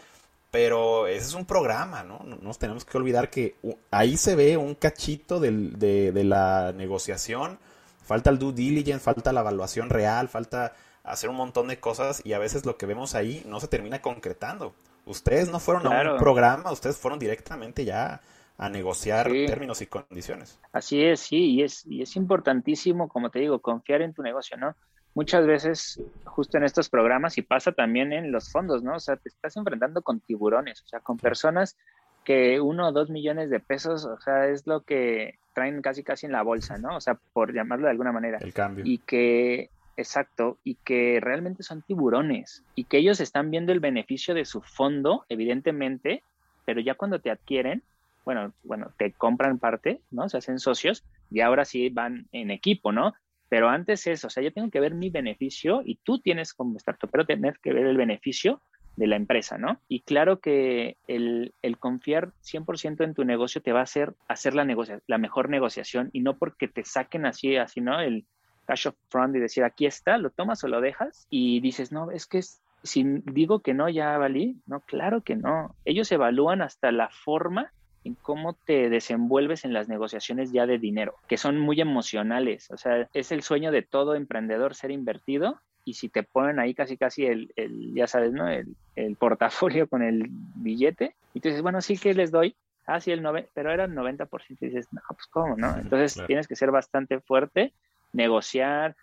Pero ese es un programa, ¿no? No nos tenemos que olvidar que ahí se ve un cachito de, la negociación. Falta el due diligence, falta la evaluación real, falta hacer un montón de cosas y a veces lo que vemos ahí no se termina concretando. Ustedes no fueron a un programa, ustedes fueron directamente ya a negociar términos y condiciones. Así es, sí, y es, y es importantísimo, como te digo, confiar en tu negocio, ¿no? Muchas veces justo en estos programas y pasa también en los fondos, ¿no? O sea, te estás enfrentando con tiburones, o sea, con personas que uno o dos millones de pesos, o sea, es lo que traen casi casi en la bolsa, ¿no? O sea, por llamarlo de alguna manera. El cambio. Y que, exacto, y que realmente son tiburones y que ellos están viendo el beneficio de su fondo, evidentemente, pero ya cuando te adquieren, bueno, bueno, te compran parte, ¿no? Se hacen socios y ahora sí van en equipo, ¿no? Pero antes eso, o sea, yo tengo que ver mi beneficio y tú tienes como startup, pero tener que ver el beneficio de la empresa, ¿no? Y claro que el, el confiar 100% en tu negocio te va a hacer hacer la, negocia la mejor negociación y no porque te saquen así, así, ¿no? El cash of front y decir, aquí está, lo tomas o lo dejas y dices, no, es que si digo que no, ya valí. No, claro que no. Ellos evalúan hasta la forma en cómo te desenvuelves en las negociaciones ya de dinero, que son muy emocionales. O sea, es el sueño de todo emprendedor ser invertido y si te ponen ahí casi casi el, el ya sabes, ¿no? El, el, portafolio con el billete y tú dices, bueno, sí que les doy. Ah, sí, el 9, pero era el 90%. Y dices, no, pues cómo, ¿no? Entonces tienes que ser bastante fuerte, negociar,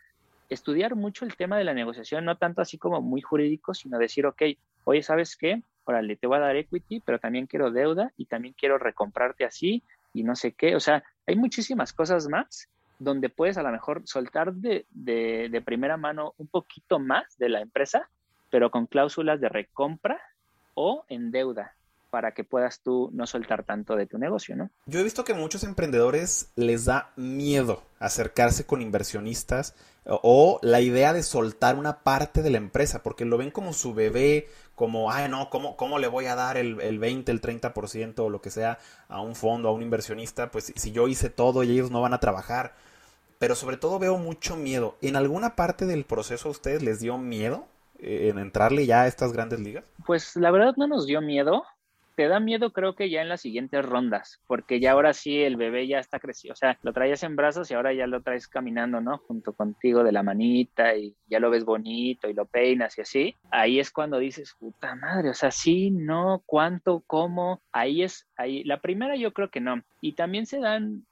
estudiar mucho el tema de la negociación, no tanto así como muy jurídico, sino decir, ok, oye, ¿sabes qué? Órale, te voy a dar equity, pero también quiero deuda y también quiero recomprarte así y no sé qué. O sea, hay muchísimas cosas más donde puedes a lo mejor soltar de, de, primera mano un poquito más de la empresa, pero con cláusulas de recompra o en deuda para que puedas tú no soltar tanto de tu negocio, ¿no? Yo he visto que muchos emprendedores les da miedo acercarse con inversionistas o la idea de soltar una parte de la empresa porque lo ven como su bebé, como, ay, no, ¿cómo, ¿cómo le voy a dar el, el 20, el 30% o lo que sea a un fondo, a un inversionista? Pues si yo hice todo y ellos no van a trabajar. Pero sobre todo veo mucho miedo. ¿En alguna parte del proceso a ustedes les dio miedo eh, en entrarle ya a estas grandes ligas? Pues la verdad no nos dio miedo te da miedo creo que ya en las siguientes rondas, porque ya ahora sí el bebé ya está crecido, o sea, lo traías en brazos y ahora ya lo traes caminando, ¿no? Junto contigo de la manita y ya lo ves bonito y lo peinas y así. Ahí es cuando dices, puta madre, o sea, sí, no, cuánto, cómo, ahí es, ahí, la primera yo creo que no. Y también se dan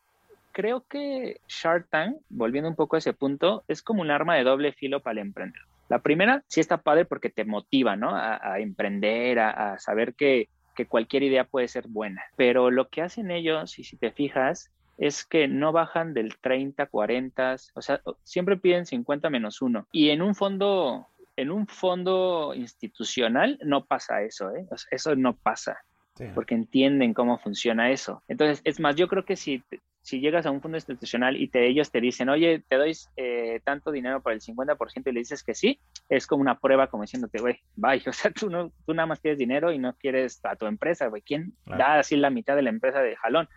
creo que Shark Tank, volviendo un poco a ese punto, es como un arma de doble filo para el emprendedor. La primera sí está padre porque te motiva, ¿no? A, emprender, a, saber que que cualquier idea puede ser buena. Pero lo que hacen ellos, y si te fijas, es que no bajan del 30, 40, o sea, siempre piden 50 menos 1. Y en un fondo, en un fondo institucional no pasa eso, ¿eh? eso no pasa. porque entienden cómo funciona eso. Entonces, es más, yo creo que si, si llegas a un fondo institucional y te, ellos te dicen, oye, te doy eh, tanto dinero por el 50% y le dices que sí, es como una prueba como diciéndote, güey, bye, o sea, tú, no, tú nada más quieres dinero y no quieres a tu empresa, güey, ¿quién da así la mitad de la empresa de jalón?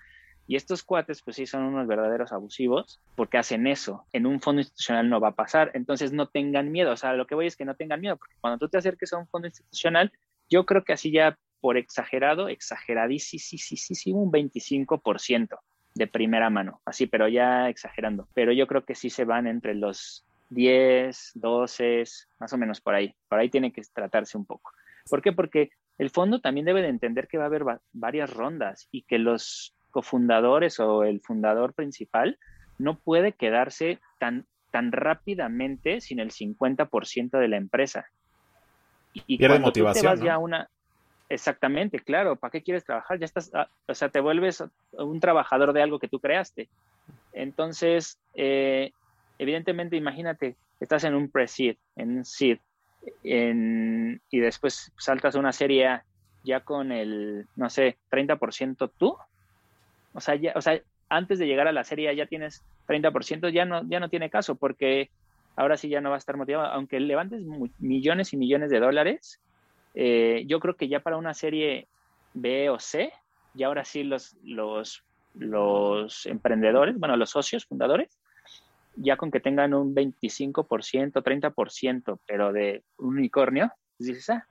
Y estos cuates, pues sí, son unos verdaderos abusivos porque hacen eso. En un fondo institucional no va a pasar. Entonces no tengan miedo. O sea, lo que voy es que no tengan miedo, porque cuando tú te acerques a un fondo institucional, yo creo que así ya por exagerado, exageradísimo, un 25% de primera mano, así, pero ya exagerando. Pero yo creo que sí se van entre los 10, 12, más o menos por ahí. Por ahí tiene que tratarse un poco. ¿Por qué? Porque el fondo también debe de entender que va a haber varias rondas y que los cofundadores o el fundador principal no puede quedarse tan, tan rápidamente sin el 50% de la empresa. Y Pierde motivación. ya una, exactamente, claro, ¿para qué quieres trabajar? Ya estás, ah, o sea, te vuelves un trabajador de algo que tú creaste. Entonces, eh, evidentemente, imagínate, estás en un pre-seed, en un seed, y después saltas a una serie ya con el, no sé, 30% tú, o sea, ya, o sea, antes de llegar a la serie ya tienes 30%, ya no, ya no tiene caso porque ahora sí ya no va a estar motivado. Aunque levantes millones y millones de dólares, eh, yo creo que ya para una serie B o C, ya ahora sí los, los, los emprendedores, bueno, los socios fundadores, ya con que tengan un 25%, 30%, pero de un unicornio, pues dices, ah,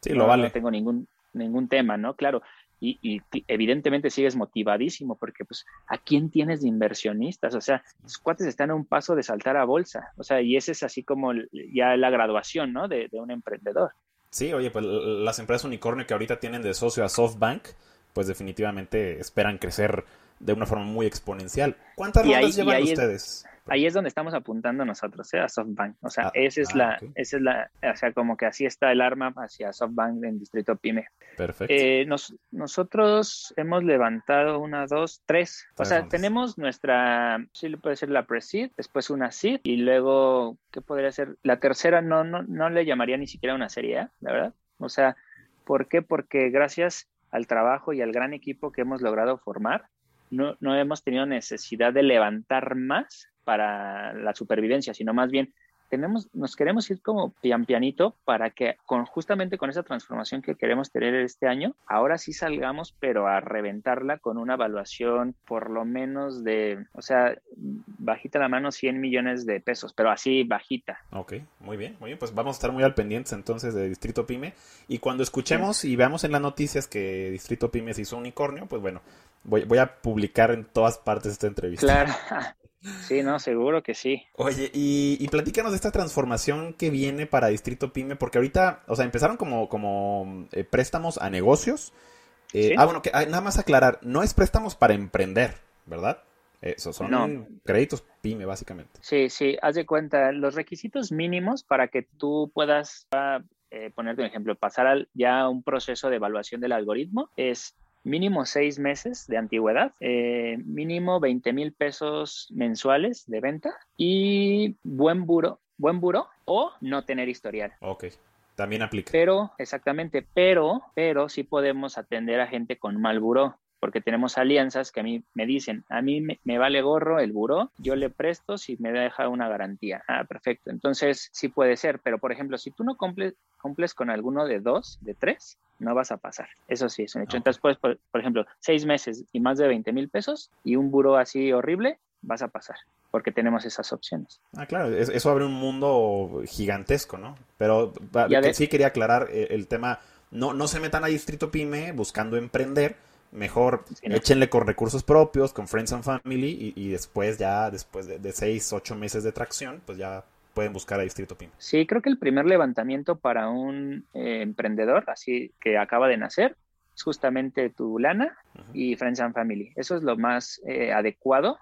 sí, lo vale. No tengo ningún, ningún tema, ¿no? Claro, y, evidentemente sigues motivadísimo porque pues a quién tienes de inversionistas, o sea, los cuates están a un paso de saltar a bolsa, o sea, y ese es así como ya la graduación, ¿no? De, de un emprendedor. Sí, oye, pues las empresas unicornio que ahorita tienen de socio a SoftBank, pues definitivamente esperan crecer de una forma muy exponencial. ¿Cuántas rondas llevan ustedes? ahí es donde estamos apuntando nosotros, ¿eh? a SoftBank. O sea, ah, esa es ah, la, esa es la, o sea, como que así está el arma hacia SoftBank en Distrito Pyme. Perfecto. Eh, nosotros hemos levantado una, dos, tres. O sea, tenemos nuestra, sí puede ser la pre-seed, después una seed y luego, ¿qué podría ser? La tercera no, no, no le llamaría ni siquiera una serie A, la verdad. O sea, ¿por qué? Porque gracias al trabajo y al gran equipo que hemos logrado formar, no, no hemos tenido necesidad de levantar más para la supervivencia, sino más bien tenemos, nos queremos ir como pian pianito para que con, justamente con esa transformación que queremos tener este año, ahora sí salgamos, pero a reventarla con una evaluación por lo menos de, o sea, bajita la mano 100 millones de pesos, pero así bajita. Ok, muy bien, muy bien, pues vamos a estar muy al pendiente entonces de Distrito Pyme y cuando escuchemos y veamos en las noticias que Distrito Pyme se hizo unicornio, pues bueno, voy, voy a publicar en todas partes esta entrevista. Claro. Sí, no, seguro que sí. Oye, y, y, platícanos de esta transformación que viene para Distrito Pyme, porque ahorita, o sea, empezaron como, como eh, préstamos a negocios. Eh, ah, bueno, que, ah, nada más aclarar, no es préstamos para emprender, ¿verdad? Eso, son créditos pyme, básicamente. Sí, sí, haz de cuenta, los requisitos mínimos para que tú puedas, eh, ponerte un ejemplo, pasar ya un proceso de evaluación del algoritmo es mínimo seis meses de antigüedad, eh, mínimo 20 mil pesos mensuales de venta y buen buro, buen buro o no tener historial. Ok. También aplica. Pero, exactamente, pero, pero sí podemos atender a gente con mal buró porque tenemos alianzas que a mí me dicen, a mí me, vale gorro el buró, yo le presto si me deja una garantía. Ah, perfecto. Entonces sí puede ser, pero por ejemplo, si tú no cumples, cumples con alguno de dos, de tres, no vas a pasar. Eso sí es un hecho. Entonces, pues, por, ejemplo, seis meses y más de 20 mil pesos y un buró así horrible, vas a pasar porque tenemos esas opciones. Ah, claro, eso abre un mundo gigantesco, ¿no? Pero sí quería aclarar eh, el, tema, no, no se metan a Distrito Pyme buscando emprender, Mejor échenle con recursos propios, con Friends and Family y, después ya, después de, seis, ocho meses de tracción, pues ya pueden buscar a Distrito PYME. Sí, creo que el primer levantamiento para un eh, emprendedor, así que acaba de nacer, es justamente tu lana y Friends and Family. Eso es lo más eh, adecuado,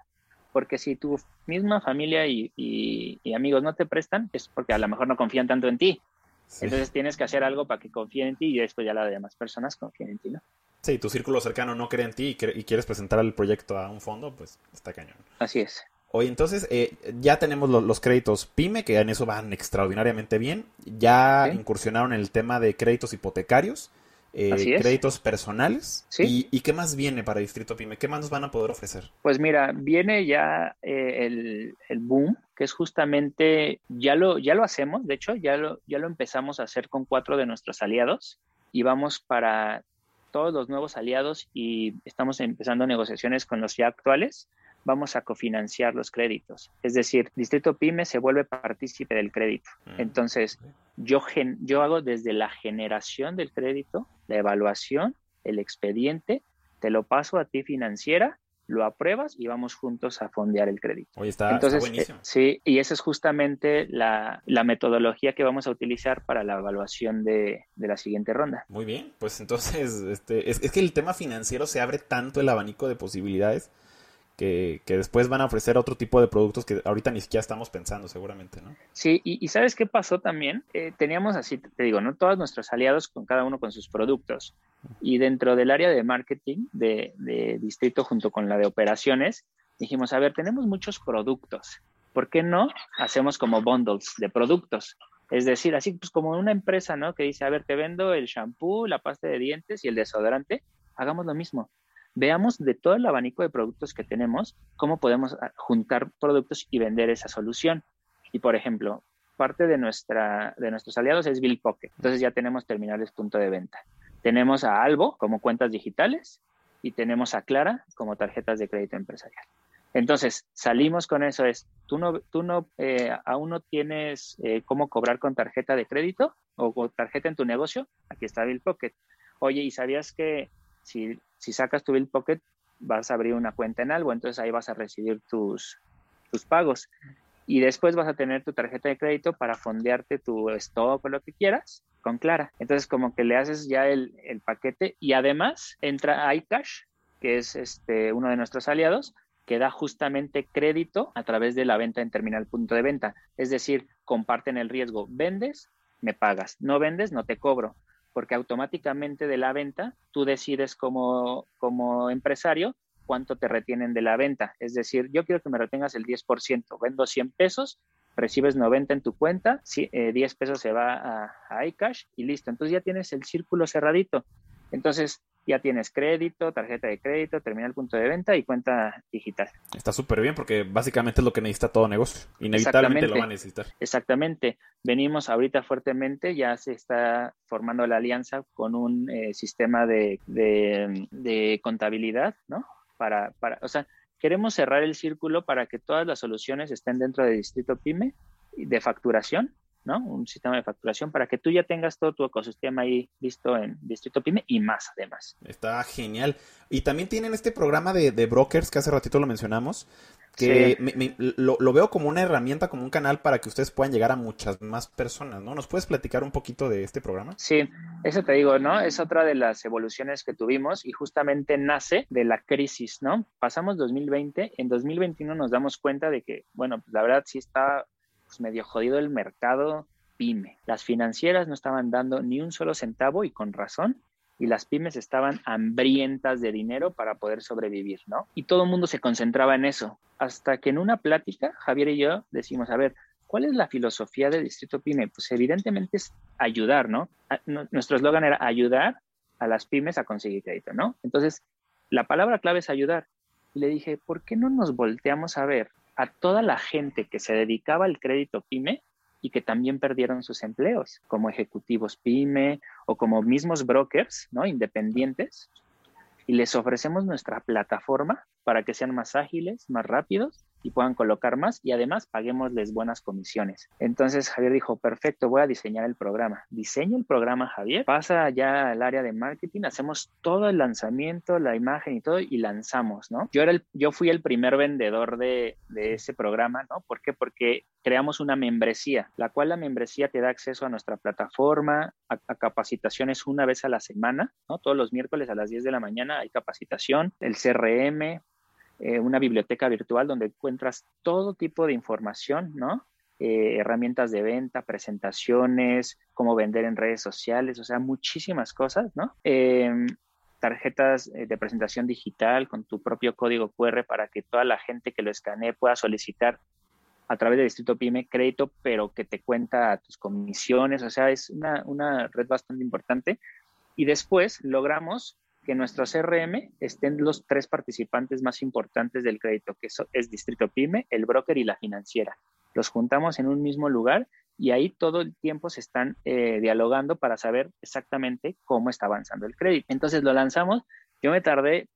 porque si tu misma familia y, amigos no te prestan, es porque a lo mejor no confían tanto en ti. Entonces tienes que hacer algo para que confíen en ti y después ya las demás personas confíen en ti, ¿no? Sí, tu círculo cercano no cree en ti y, quieres presentar el proyecto a un fondo, pues está cañón. Así es. Oye, entonces eh, ya tenemos los créditos PYME, que en eso van extraordinariamente bien. Ya incursionaron en el tema de créditos hipotecarios. eh, créditos personales. ¿Y, qué más viene para Distrito Pyme? ¿Qué más nos van a poder ofrecer? Pues mira, viene ya eh, el, boom, que es justamente, ya lo, ya lo hacemos, de hecho, ya lo, ya lo empezamos a hacer con cuatro de nuestros aliados y vamos para todos los nuevos aliados y estamos empezando negociaciones con los ya actuales vamos a cofinanciar los créditos. Es decir, Distrito Pyme se vuelve partícipe del crédito. Mm, Entonces, yo, yo hago desde la generación del crédito, la evaluación, el expediente, te lo paso a ti financiera, lo apruebas y vamos juntos a fondear el crédito. Oye, está, Entonces, buenísimo. sí, y esa es justamente la, metodología que vamos a utilizar para la evaluación de, la siguiente ronda. Muy bien, pues entonces, este, es, es que el tema financiero se abre tanto el abanico de posibilidades que, después van a ofrecer otro tipo de productos que ahorita ni siquiera estamos pensando seguramente, ¿no? Sí, y, ¿sabes qué pasó también? Eh, teníamos así, te digo, ¿no? Todos nuestros aliados con cada uno con sus productos. Y dentro del área de marketing de, distrito junto con la de operaciones, dijimos, a ver, tenemos muchos productos. ¿Por qué no hacemos como bundles de productos? Es decir, así pues como una empresa, ¿no? Que dice, a ver, te vendo el shampoo, la pasta de dientes y el desodorante, hagamos lo mismo veamos de todo el abanico de productos que tenemos, cómo podemos ah, juntar productos y vender esa solución. Y por ejemplo, parte de, nuestra, de nuestros aliados es Bill Pocket. Entonces ya tenemos terminales punto de venta. Tenemos a Albo como cuentas digitales y tenemos a Clara como tarjetas de crédito empresarial. Entonces, salimos con eso, es, tú no, tú no, eh, aún no tienes eh, cómo cobrar con tarjeta de crédito o, o tarjeta en tu negocio, aquí está Bill Pocket. Oye, ¿y sabías que si, sacas tu Bill Pocket, vas a abrir una cuenta en algo, entonces ahí vas a recibir tus, tus pagos. Y después vas a tener tu tarjeta de crédito para fondearte tu stock o lo que quieras con Clara. Entonces como que le haces ya el, el paquete y además entra iCash, que es este, uno de nuestros aliados, que da justamente crédito a través de la venta en terminal punto de venta. Es decir, comparten el riesgo. Vendes, me pagas. No vendes, no te cobro porque automáticamente de la venta tú decides como, como empresario cuánto te retienen de la venta. Es decir, yo quiero que me retengas el 10%, vendo 100 pesos, recibes 90 en tu cuenta, 10 eh, pesos se va a, a iCash y listo. Entonces ya tienes el círculo cerradito. Entonces, ya tienes crédito, tarjeta de crédito, terminal punto de venta y cuenta digital. Está súper bien porque básicamente es lo que necesita todo negocio. Inevitablemente lo va a necesitar. Exactamente. Venimos ahorita fuertemente, ya se está formando la alianza con un eh, sistema de, de, contabilidad, ¿no? Para, para, o sea, queremos cerrar el círculo para que todas las soluciones estén dentro de Distrito PyME de facturación ¿no? Un sistema de facturación para que tú ya tengas todo tu ecosistema ahí listo en Distrito Pyme y más además. Está genial. Y también tienen este programa de, brokers que hace ratito lo mencionamos, que lo, veo como una herramienta, como un canal para que ustedes puedan llegar a muchas más personas, ¿no? ¿Nos puedes platicar un poquito de este programa? Sí, eso te digo, ¿no? Es otra de las evoluciones que tuvimos y justamente nace de la crisis, ¿no? Pasamos 2020, en 2021 nos damos cuenta de que, bueno, pues la verdad sí está pues, medio jodido el mercado pyme. Las financieras no estaban dando ni un solo centavo y con razón. Y las pymes estaban hambrientas de dinero para poder sobrevivir, ¿no? Y todo el mundo se concentraba en eso. Hasta que en una plática, Javier y yo decimos, a ver, ¿cuál es la filosofía del Distrito Pyme? Pues evidentemente es ayudar, ¿no? Nuestro eslogan era ayudar a las pymes a conseguir crédito, ¿no? Entonces, la palabra clave es ayudar. Y le dije, ¿por qué no nos volteamos a ver a toda la gente que se dedicaba al crédito pyme y que también perdieron sus empleos, como ejecutivos pyme o como mismos brokers, ¿no? Independientes. Y les ofrecemos nuestra plataforma para que sean más ágiles, más rápidos y puedan colocar más y además paguémosles buenas comisiones. Entonces Javier dijo, perfecto, voy a diseñar el programa. Diseña el programa Javier, pasa ya al área de marketing, hacemos todo el lanzamiento, la imagen y todo y lanzamos, ¿no? Yo, era el, yo fui el primer vendedor de, de ese programa, ¿no? ¿Por qué? Porque creamos una membresía, la cual la membresía te da acceso a nuestra plataforma, a, a, capacitaciones una vez a la semana, ¿no? Todos los miércoles a las 10 de la mañana hay capacitación, el CRM, eh, una biblioteca virtual donde encuentras todo tipo de información, ¿no? Eh, herramientas de venta, presentaciones, cómo vender en redes sociales, o sea, muchísimas cosas, ¿no? Em, tarjetas eh, de presentación digital con tu propio código QR para que toda la gente que lo escanee pueda solicitar a través del Distrito PYME crédito, pero que te cuenta tus comisiones, o sea, es una, una red bastante importante Y después logramos que nuestro CRM estén los tres participantes más importantes del crédito, que es Distrito Pyme, el broker y la financiera. Los juntamos en un mismo lugar y ahí todo el tiempo se están eh, dialogando para saber exactamente cómo está avanzando el crédito. Entonces lo lanzamos, yo me tardé,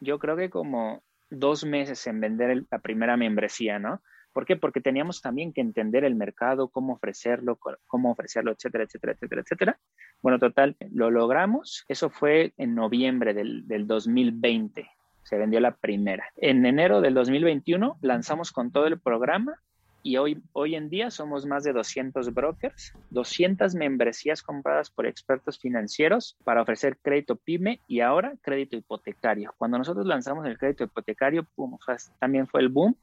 yo creo que como dos meses en vender la primera membresía, ¿no? ¿Por qué? Porque teníamos también que entender el mercado, cómo ofrecerlo, cómo ofrecerlo, etcétera, etcétera, etcétera, etcétera. Bueno, total, lo logramos. Eso fue en noviembre del, del 2020. Se vendió la primera. En enero del 2021 lanzamos con todo el programa y hoy, hoy en día somos más de 200 brokers, 200 membresías compradas por expertos financieros para ofrecer crédito PYME y ahora crédito hipotecario. Cuando nosotros lanzamos el crédito hipotecario, también fue el boom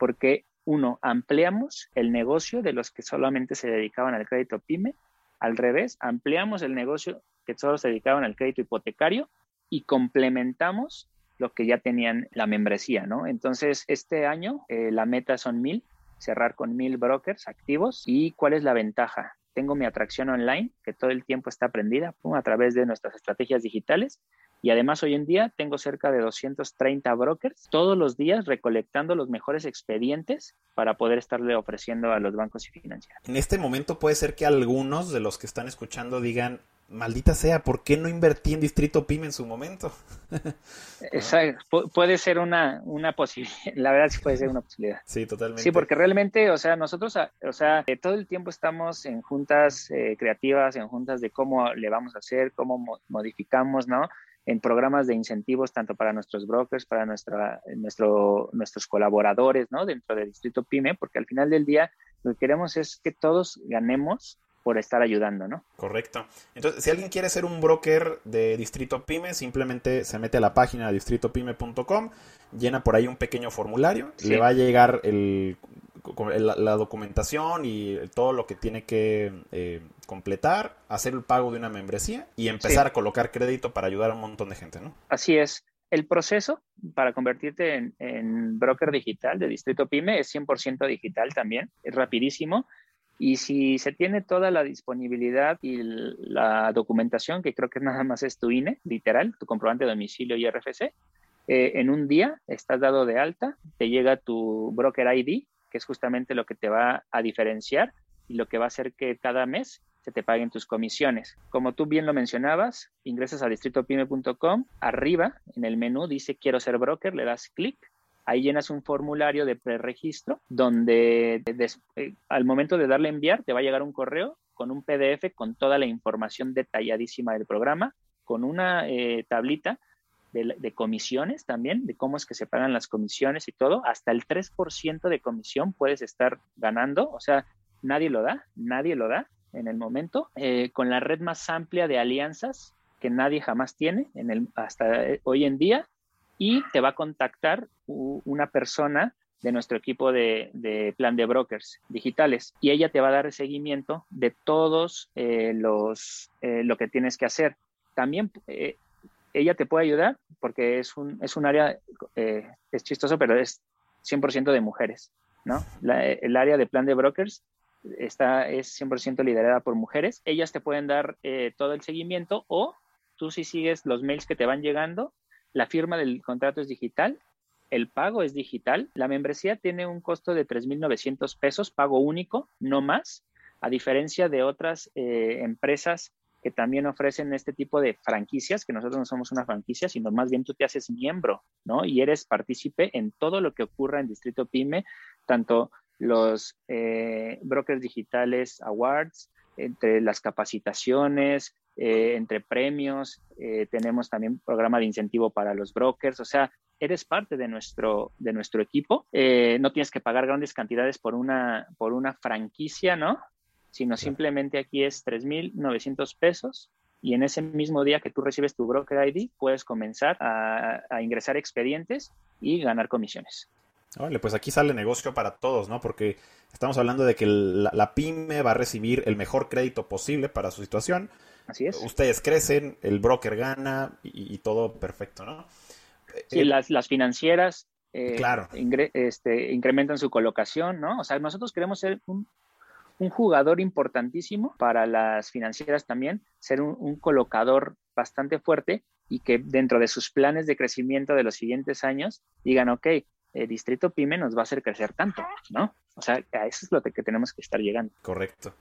porque uno, ampliamos el negocio de los que solamente se dedicaban al crédito PYME. Al revés, ampliamos el negocio que solo se dedicaban al crédito hipotecario y complementamos lo que ya tenían la membresía, ¿no? Entonces, este año eh, la meta son mil, cerrar con mil brokers activos. ¿Y cuál es la ventaja? Tengo mi atracción online, que todo el tiempo está prendida a través de nuestras estrategias digitales. Y además hoy en día tengo cerca de 230 brokers todos los días recolectando los mejores expedientes para poder estarle ofreciendo a los bancos y financieras. En este momento puede ser que algunos de los que están escuchando digan, maldita sea, ¿por qué no invertí en Distrito PYME en su momento? Exacto, puede ser una, una posibilidad, la verdad sí puede ser una posibilidad. Sí, totalmente. Sí, porque realmente, o sea, nosotros, o sea, eh, todo el tiempo estamos en juntas eh, creativas, en juntas de cómo le vamos a hacer, cómo modificamos, ¿no? En programas de incentivos tanto para nuestros brokers, para nuestra, nuestro, nuestros colaboradores, ¿no? Dentro del Distrito PYME, porque al final del día lo que queremos es que todos ganemos por estar ayudando, ¿no? Correcto. Entonces, si alguien quiere ser un broker de Distrito Pyme, simplemente se mete a la página distritopyme.com, llena por ahí un pequeño formulario, le va a llegar el, la, documentación y todo lo que tiene que eh, completar, hacer el pago de una membresía y empezar a colocar crédito para ayudar a un montón de gente, ¿no? Así es. El proceso para convertirte en, en broker digital de Distrito Pyme es 100% digital también, es rapidísimo y si se tiene toda la disponibilidad y la documentación, que creo que nada más es tu INE, literal, tu comprobante de domicilio y RFC, eh, en un día estás dado de alta, te llega tu broker ID, que es justamente lo que te va a diferenciar y lo que va a hacer que cada mes se te paguen tus comisiones. Como tú bien lo mencionabas, ingresas a distritopyme.com, arriba en el menú dice quiero ser broker, le das clic Ahí llenas un formulario de preregistro donde eh, al momento de darle enviar te va a llegar un correo con un PDF con toda la información detalladísima del programa, con una eh, tablita de, comisiones también, de cómo es que se pagan las comisiones y todo. Hasta el 3% de comisión puedes estar ganando, o sea, nadie lo da, nadie lo da en el momento, eh, con la red más amplia de alianzas que nadie jamás tiene en el, hasta hoy en día y te va a contactar una persona de nuestro equipo de, plan de brokers digitales y ella te va a dar seguimiento de todos eh, los eh, lo que tienes que hacer. También eh, ella te puede ayudar porque es un, es un área, es chistoso, pero es 100% de mujeres, ¿no? el área de plan de brokers está, es 100% liderada por mujeres. Ellas te pueden dar todo el seguimiento o tú si sigues los mails que te van llegando, la firma del contrato es digital, el pago es digital, la membresía tiene un costo de 3.900 pesos, pago único, no más, a diferencia de otras eh, empresas que también ofrecen este tipo de franquicias, que nosotros no somos una franquicia, sino más bien tú te haces miembro, ¿no? Y eres partícipe en todo lo que ocurra en Distrito Pyme, tanto los eh, brokers digitales awards, entre las capacitaciones, eh, entre premios, eh, tenemos también programa de incentivo para los brokers, o sea, eres parte de nuestro, de nuestro equipo, no tienes que pagar grandes cantidades por una, por una franquicia, ¿no? Sino simplemente aquí es 3.900 pesos y en ese mismo día que tú recibes tu broker ID puedes comenzar a, ingresar expedientes y ganar comisiones. Vale, pues aquí sale negocio para todos, ¿no? Porque estamos hablando de que la, pyme va a recibir el mejor crédito posible para su situación. Así es. Ustedes crecen, el broker gana y, todo perfecto, ¿no? Sí, eh, las, las financieras eh, claro. este, incrementan su colocación, ¿no? O sea, nosotros queremos ser un, un jugador importantísimo para las financieras también, ser un, colocador bastante fuerte y que dentro de sus planes de crecimiento de los siguientes años digan, ok, el distrito pyme nos va a hacer crecer tanto, ¿no? O sea, a eso es lo que tenemos que estar llegando. Correcto.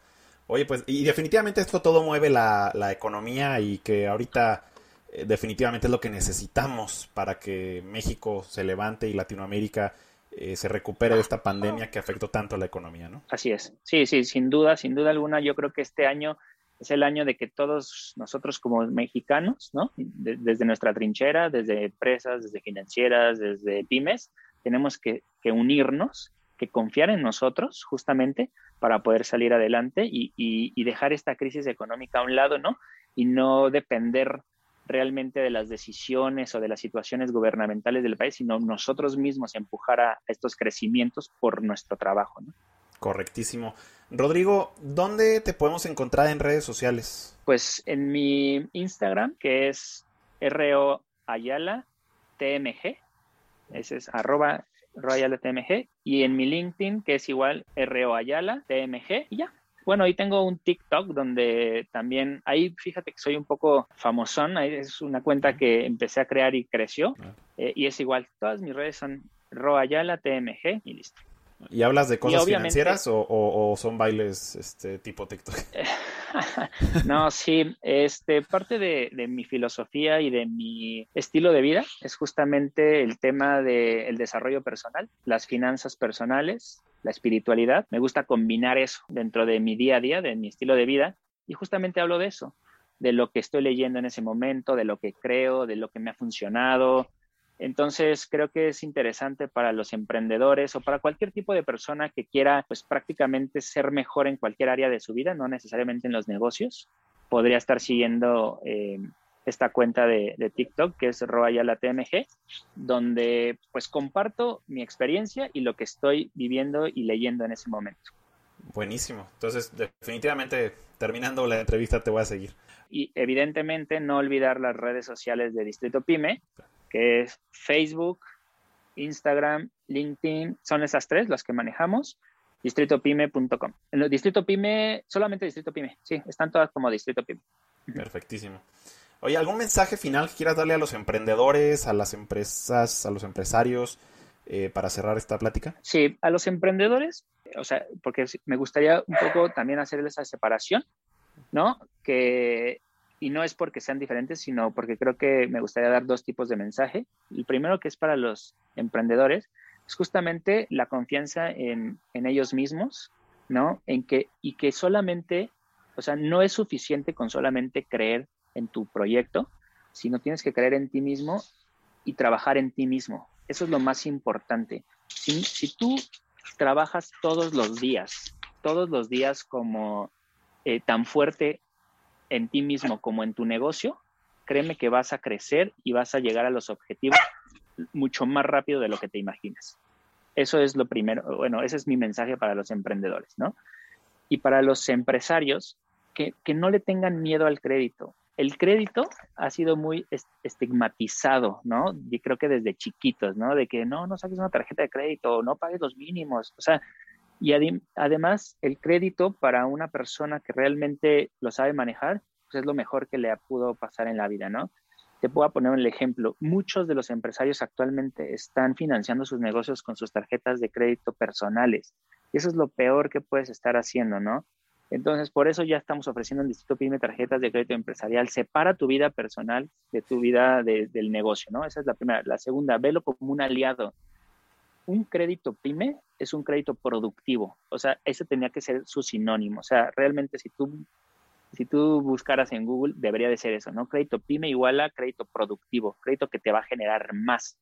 Oye, pues, y definitivamente esto todo mueve la, la economía y que ahorita eh, definitivamente es lo que necesitamos para que México se levante y Latinoamérica eh, se recupere de esta pandemia que afectó tanto a la economía, ¿no? Así es. Sí, sí, sin duda, sin duda alguna, yo creo que este año es el año de que todos nosotros como mexicanos, ¿no? desde nuestra trinchera, desde empresas, desde financieras, desde pymes, tenemos que, unirnos, que confiar en nosotros justamente para poder salir adelante y, y dejar esta crisis económica a un lado, ¿no? Y no depender realmente de las decisiones o de las situaciones gubernamentales del país, sino nosotros mismos empujar a estos crecimientos por nuestro trabajo. ¿no? Correctísimo. Rodrigo, ¿dónde te podemos encontrar en redes sociales? Pues en mi Instagram, que es RO Ayala TMG, ese es arroba TMG, y en mi LinkedIn, que es igual RO Ayala TMG, y ya, bueno, ahí tengo un TikTok donde también, ahí fíjate que soy un poco famosón, ahí es una cuenta que empecé a crear y creció, eh, y es igual, todas mis redes son Roayala TMG y listo. ¿Y hablas de cosas financieras o, son bailes este tipo TikTok? no, sí, este, parte de, mi filosofía y de mi estilo de vida es justamente el tema del desarrollo personal, las finanzas personales, la espiritualidad. Me gusta combinar eso dentro de mi día a día, de mi estilo de vida, y justamente hablo de eso, de lo que estoy leyendo en ese momento, de lo que creo, de lo que me ha funcionado, entonces, creo que es interesante para los emprendedores o para cualquier tipo de persona que quiera, pues prácticamente ser mejor en cualquier área de su vida, no necesariamente en los negocios. Podría estar siguiendo eh, esta cuenta de, TikTok que es Royal TMG, donde pues comparto mi experiencia y lo que estoy viviendo y leyendo en ese momento. Buenísimo. Entonces, definitivamente, terminando la entrevista, te voy a seguir. Y evidentemente, no olvidar las redes sociales de Distrito Pyme, que es Facebook, Instagram, LinkedIn, son esas tres las que manejamos, distritopyme.com. Distrito Pyme, solamente Distrito Pyme, sí, están todas como Distrito Pyme. Perfectísimo. Oye, ¿algún mensaje final que quieras darle a los emprendedores, a las empresas, a los empresarios eh, para cerrar esta plática? Sí, a los emprendedores, o sea, porque me gustaría un poco también hacer esa separación, ¿no? Que y no es porque sean diferentes, sino porque creo que me gustaría dar dos tipos de mensaje. El primero que es para los emprendedores es justamente la confianza en, ellos mismos, ¿no? En que, y que solamente, o sea, no es suficiente con solamente creer en tu proyecto, sino tienes que creer en ti mismo y trabajar en ti mismo. Eso es lo más importante. Si, tú trabajas todos los días, todos los días como eh, tan fuerte en ti mismo como en tu negocio, créeme que vas a crecer y vas a llegar a los objetivos mucho más rápido de lo que te imaginas. Eso es lo primero, bueno, ese es mi mensaje para los emprendedores, ¿no? Y para los empresarios, que, no le tengan miedo al crédito. El crédito ha sido muy estigmatizado, ¿no? Y creo que desde chiquitos, ¿no? De que no, no saques una tarjeta de crédito, no pagues los mínimos. O sea, y además, el crédito para una persona que realmente lo sabe manejar, pues es lo mejor que le pudo pasar en la vida, ¿no? Te puedo poner el ejemplo. Muchos de los empresarios actualmente están financiando sus negocios con sus tarjetas de crédito personales. Y eso es lo peor que puedes estar haciendo, ¿no? Entonces, por eso ya estamos ofreciendo en Distrito PYME tarjetas de crédito empresarial. Separa tu vida personal de tu vida del negocio, ¿no? Esa es la primera. La segunda, velo como un aliado un crédito pyme es un crédito productivo. O sea, ese tenía que ser su sinónimo. O sea, realmente si tú, si tú buscaras en Google, debería de ser eso, ¿no? Crédito pyme igual a crédito productivo, crédito que te va a generar más.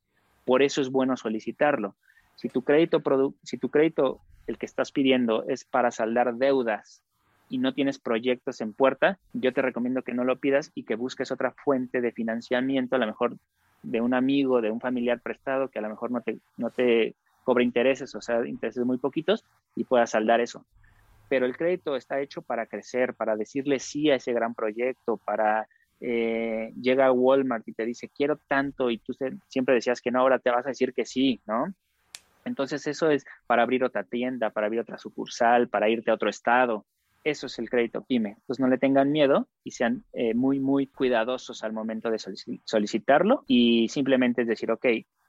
Por eso es bueno solicitarlo. Si tu crédito, si tu crédito, el que estás pidiendo, es para saldar deudas y no tienes proyectos en puerta, yo te recomiendo que no lo pidas y que busques otra fuente de financiamiento, a lo mejor de un amigo, de un familiar prestado que a lo mejor no te, no te cobre intereses, o sea, intereses muy poquitos y puedas saldar eso. Pero el crédito está hecho para crecer, para decirle sí a ese gran proyecto, para eh, llega Walmart y te dice quiero tanto y tú siempre decías que no, ahora te vas a decir que sí, ¿no? Entonces eso es para abrir otra tienda, para abrir otra sucursal, para irte a otro estado. Eso es el crédito PYME. Entonces no le tengan miedo y sean eh, muy, muy cuidadosos al momento de solicitarlo y simplemente es decir, ok,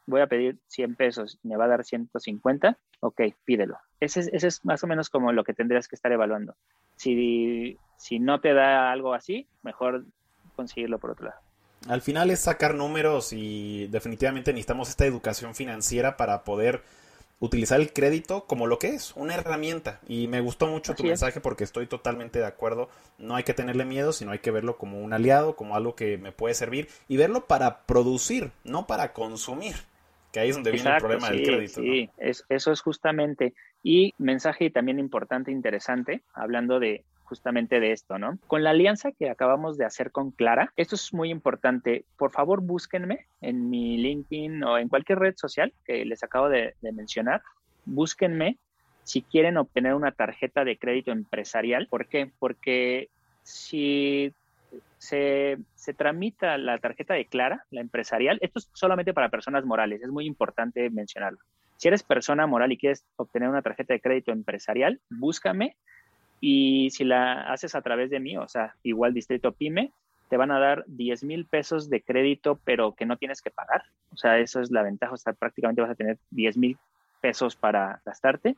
voy a pedir 100 pesos, me va a dar 150, ok, pídelo. Ese es, ese es más o menos como lo que tendrías que estar evaluando. Si, si no te da algo así, mejor conseguirlo por otro lado. Al final es sacar números y definitivamente necesitamos esta educación financiera para poder utilizar el crédito como lo que es, una herramienta. Y me gustó mucho tu mensaje porque estoy totalmente de acuerdo. No hay que tenerle miedo, sino hay que verlo como un aliado, como algo que me puede servir y verlo para producir, no para consumir. Que ahí es donde viene el problema del crédito. Sí, eso es justamente. Y mensaje también importante, interesante, hablando de justamente de esto, ¿no? Con la alianza que acabamos de hacer con Clara, esto es muy importante. Por favor, búsquenme en mi LinkedIn o en cualquier red social que les acabo de, mencionar. Búsquenme si quieren obtener una tarjeta de crédito empresarial. ¿Por qué? Porque si se, se, tramita la tarjeta de Clara, la empresarial, esto es solamente para personas morales, es muy importante mencionarlo. Si eres persona moral y quieres obtener una tarjeta de crédito empresarial, búscame y si la haces a través de mí, o sea, igual Distrito Pyme, te van a dar 10 mil pesos de crédito, pero que no tienes que pagar. O sea, eso es la ventaja. O sea, prácticamente vas a tener 10 mil pesos para gastarte.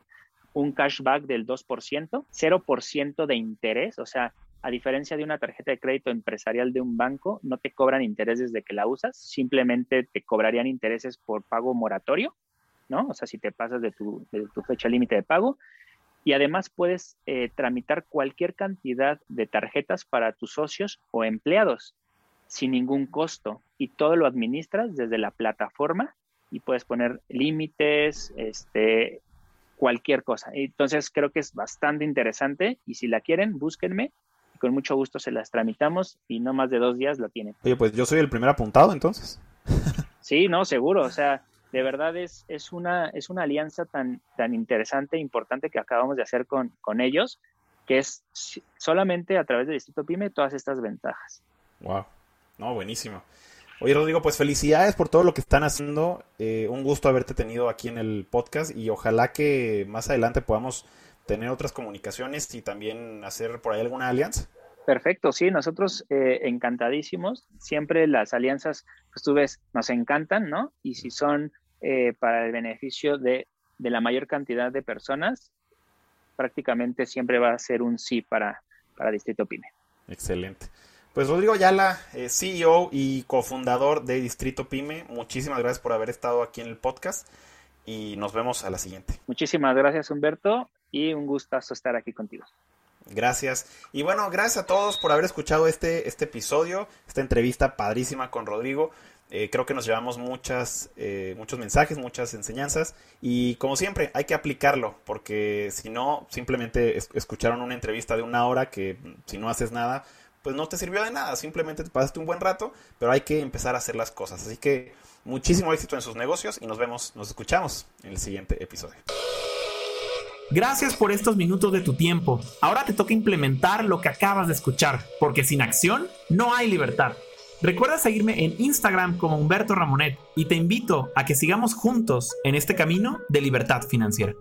Un cashback del 2%, 0% de interés. O sea, a diferencia de una tarjeta de crédito empresarial de un banco, no te cobran intereses desde que la usas, simplemente te cobrarían intereses por pago moratorio, ¿no? O sea, si te pasas de tu, de tu fecha límite de pago y además puedes eh, tramitar cualquier cantidad de tarjetas para tus socios o empleados sin ningún costo y todo lo administras desde la plataforma y puedes poner límites, este, cualquier cosa. Entonces creo que es bastante interesante y si la quieren, búsquenme con mucho gusto se las tramitamos y no más de dos días la tienen. Oye, pues yo soy el primer apuntado entonces. sí, no, seguro. O sea, de verdad es, es, una, es una alianza tan, tan interesante e importante que acabamos de hacer con, con ellos, que es solamente a través del Distrito PYME todas estas ventajas. Wow, no, buenísimo. Oye, Rodrigo, pues felicidades por todo lo que están haciendo. Eh, un gusto haberte tenido aquí en el podcast y ojalá que más adelante podamos tener otras comunicaciones y también hacer por ahí alguna alianza. Perfecto, sí, nosotros eh, encantadísimos. Siempre las alianzas, pues tú ves, nos encantan, ¿no? Y si son eh, para el beneficio de, la mayor cantidad de personas, prácticamente siempre va a ser un sí para, para Distrito PYME. Excelente. Pues Rodrigo Ayala, eh, CEO y cofundador de Distrito Pyme, muchísimas gracias por haber estado aquí en el podcast y nos vemos a la siguiente. Muchísimas gracias Humberto y un gustazo estar aquí contigo. Gracias. Y bueno, gracias a todos por haber escuchado este, este episodio, esta entrevista padrísima con Rodrigo. Eh, creo que nos llevamos muchas, eh, muchos mensajes, muchas enseñanzas y como siempre hay que aplicarlo porque si no, simplemente escucharon una entrevista de una hora que si no haces nada, pues no te sirvió de nada, simplemente te pasaste un buen rato, pero hay que empezar a hacer las cosas. Así que muchísimo éxito en sus negocios y nos vemos, nos escuchamos en el siguiente episodio. Gracias por estos minutos de tu tiempo. Ahora te toca implementar lo que acabas de escuchar, porque sin acción no hay libertad. Recuerda seguirme en Instagram como Humberto Ramonet y te invito a que sigamos juntos en este camino de libertad financiera.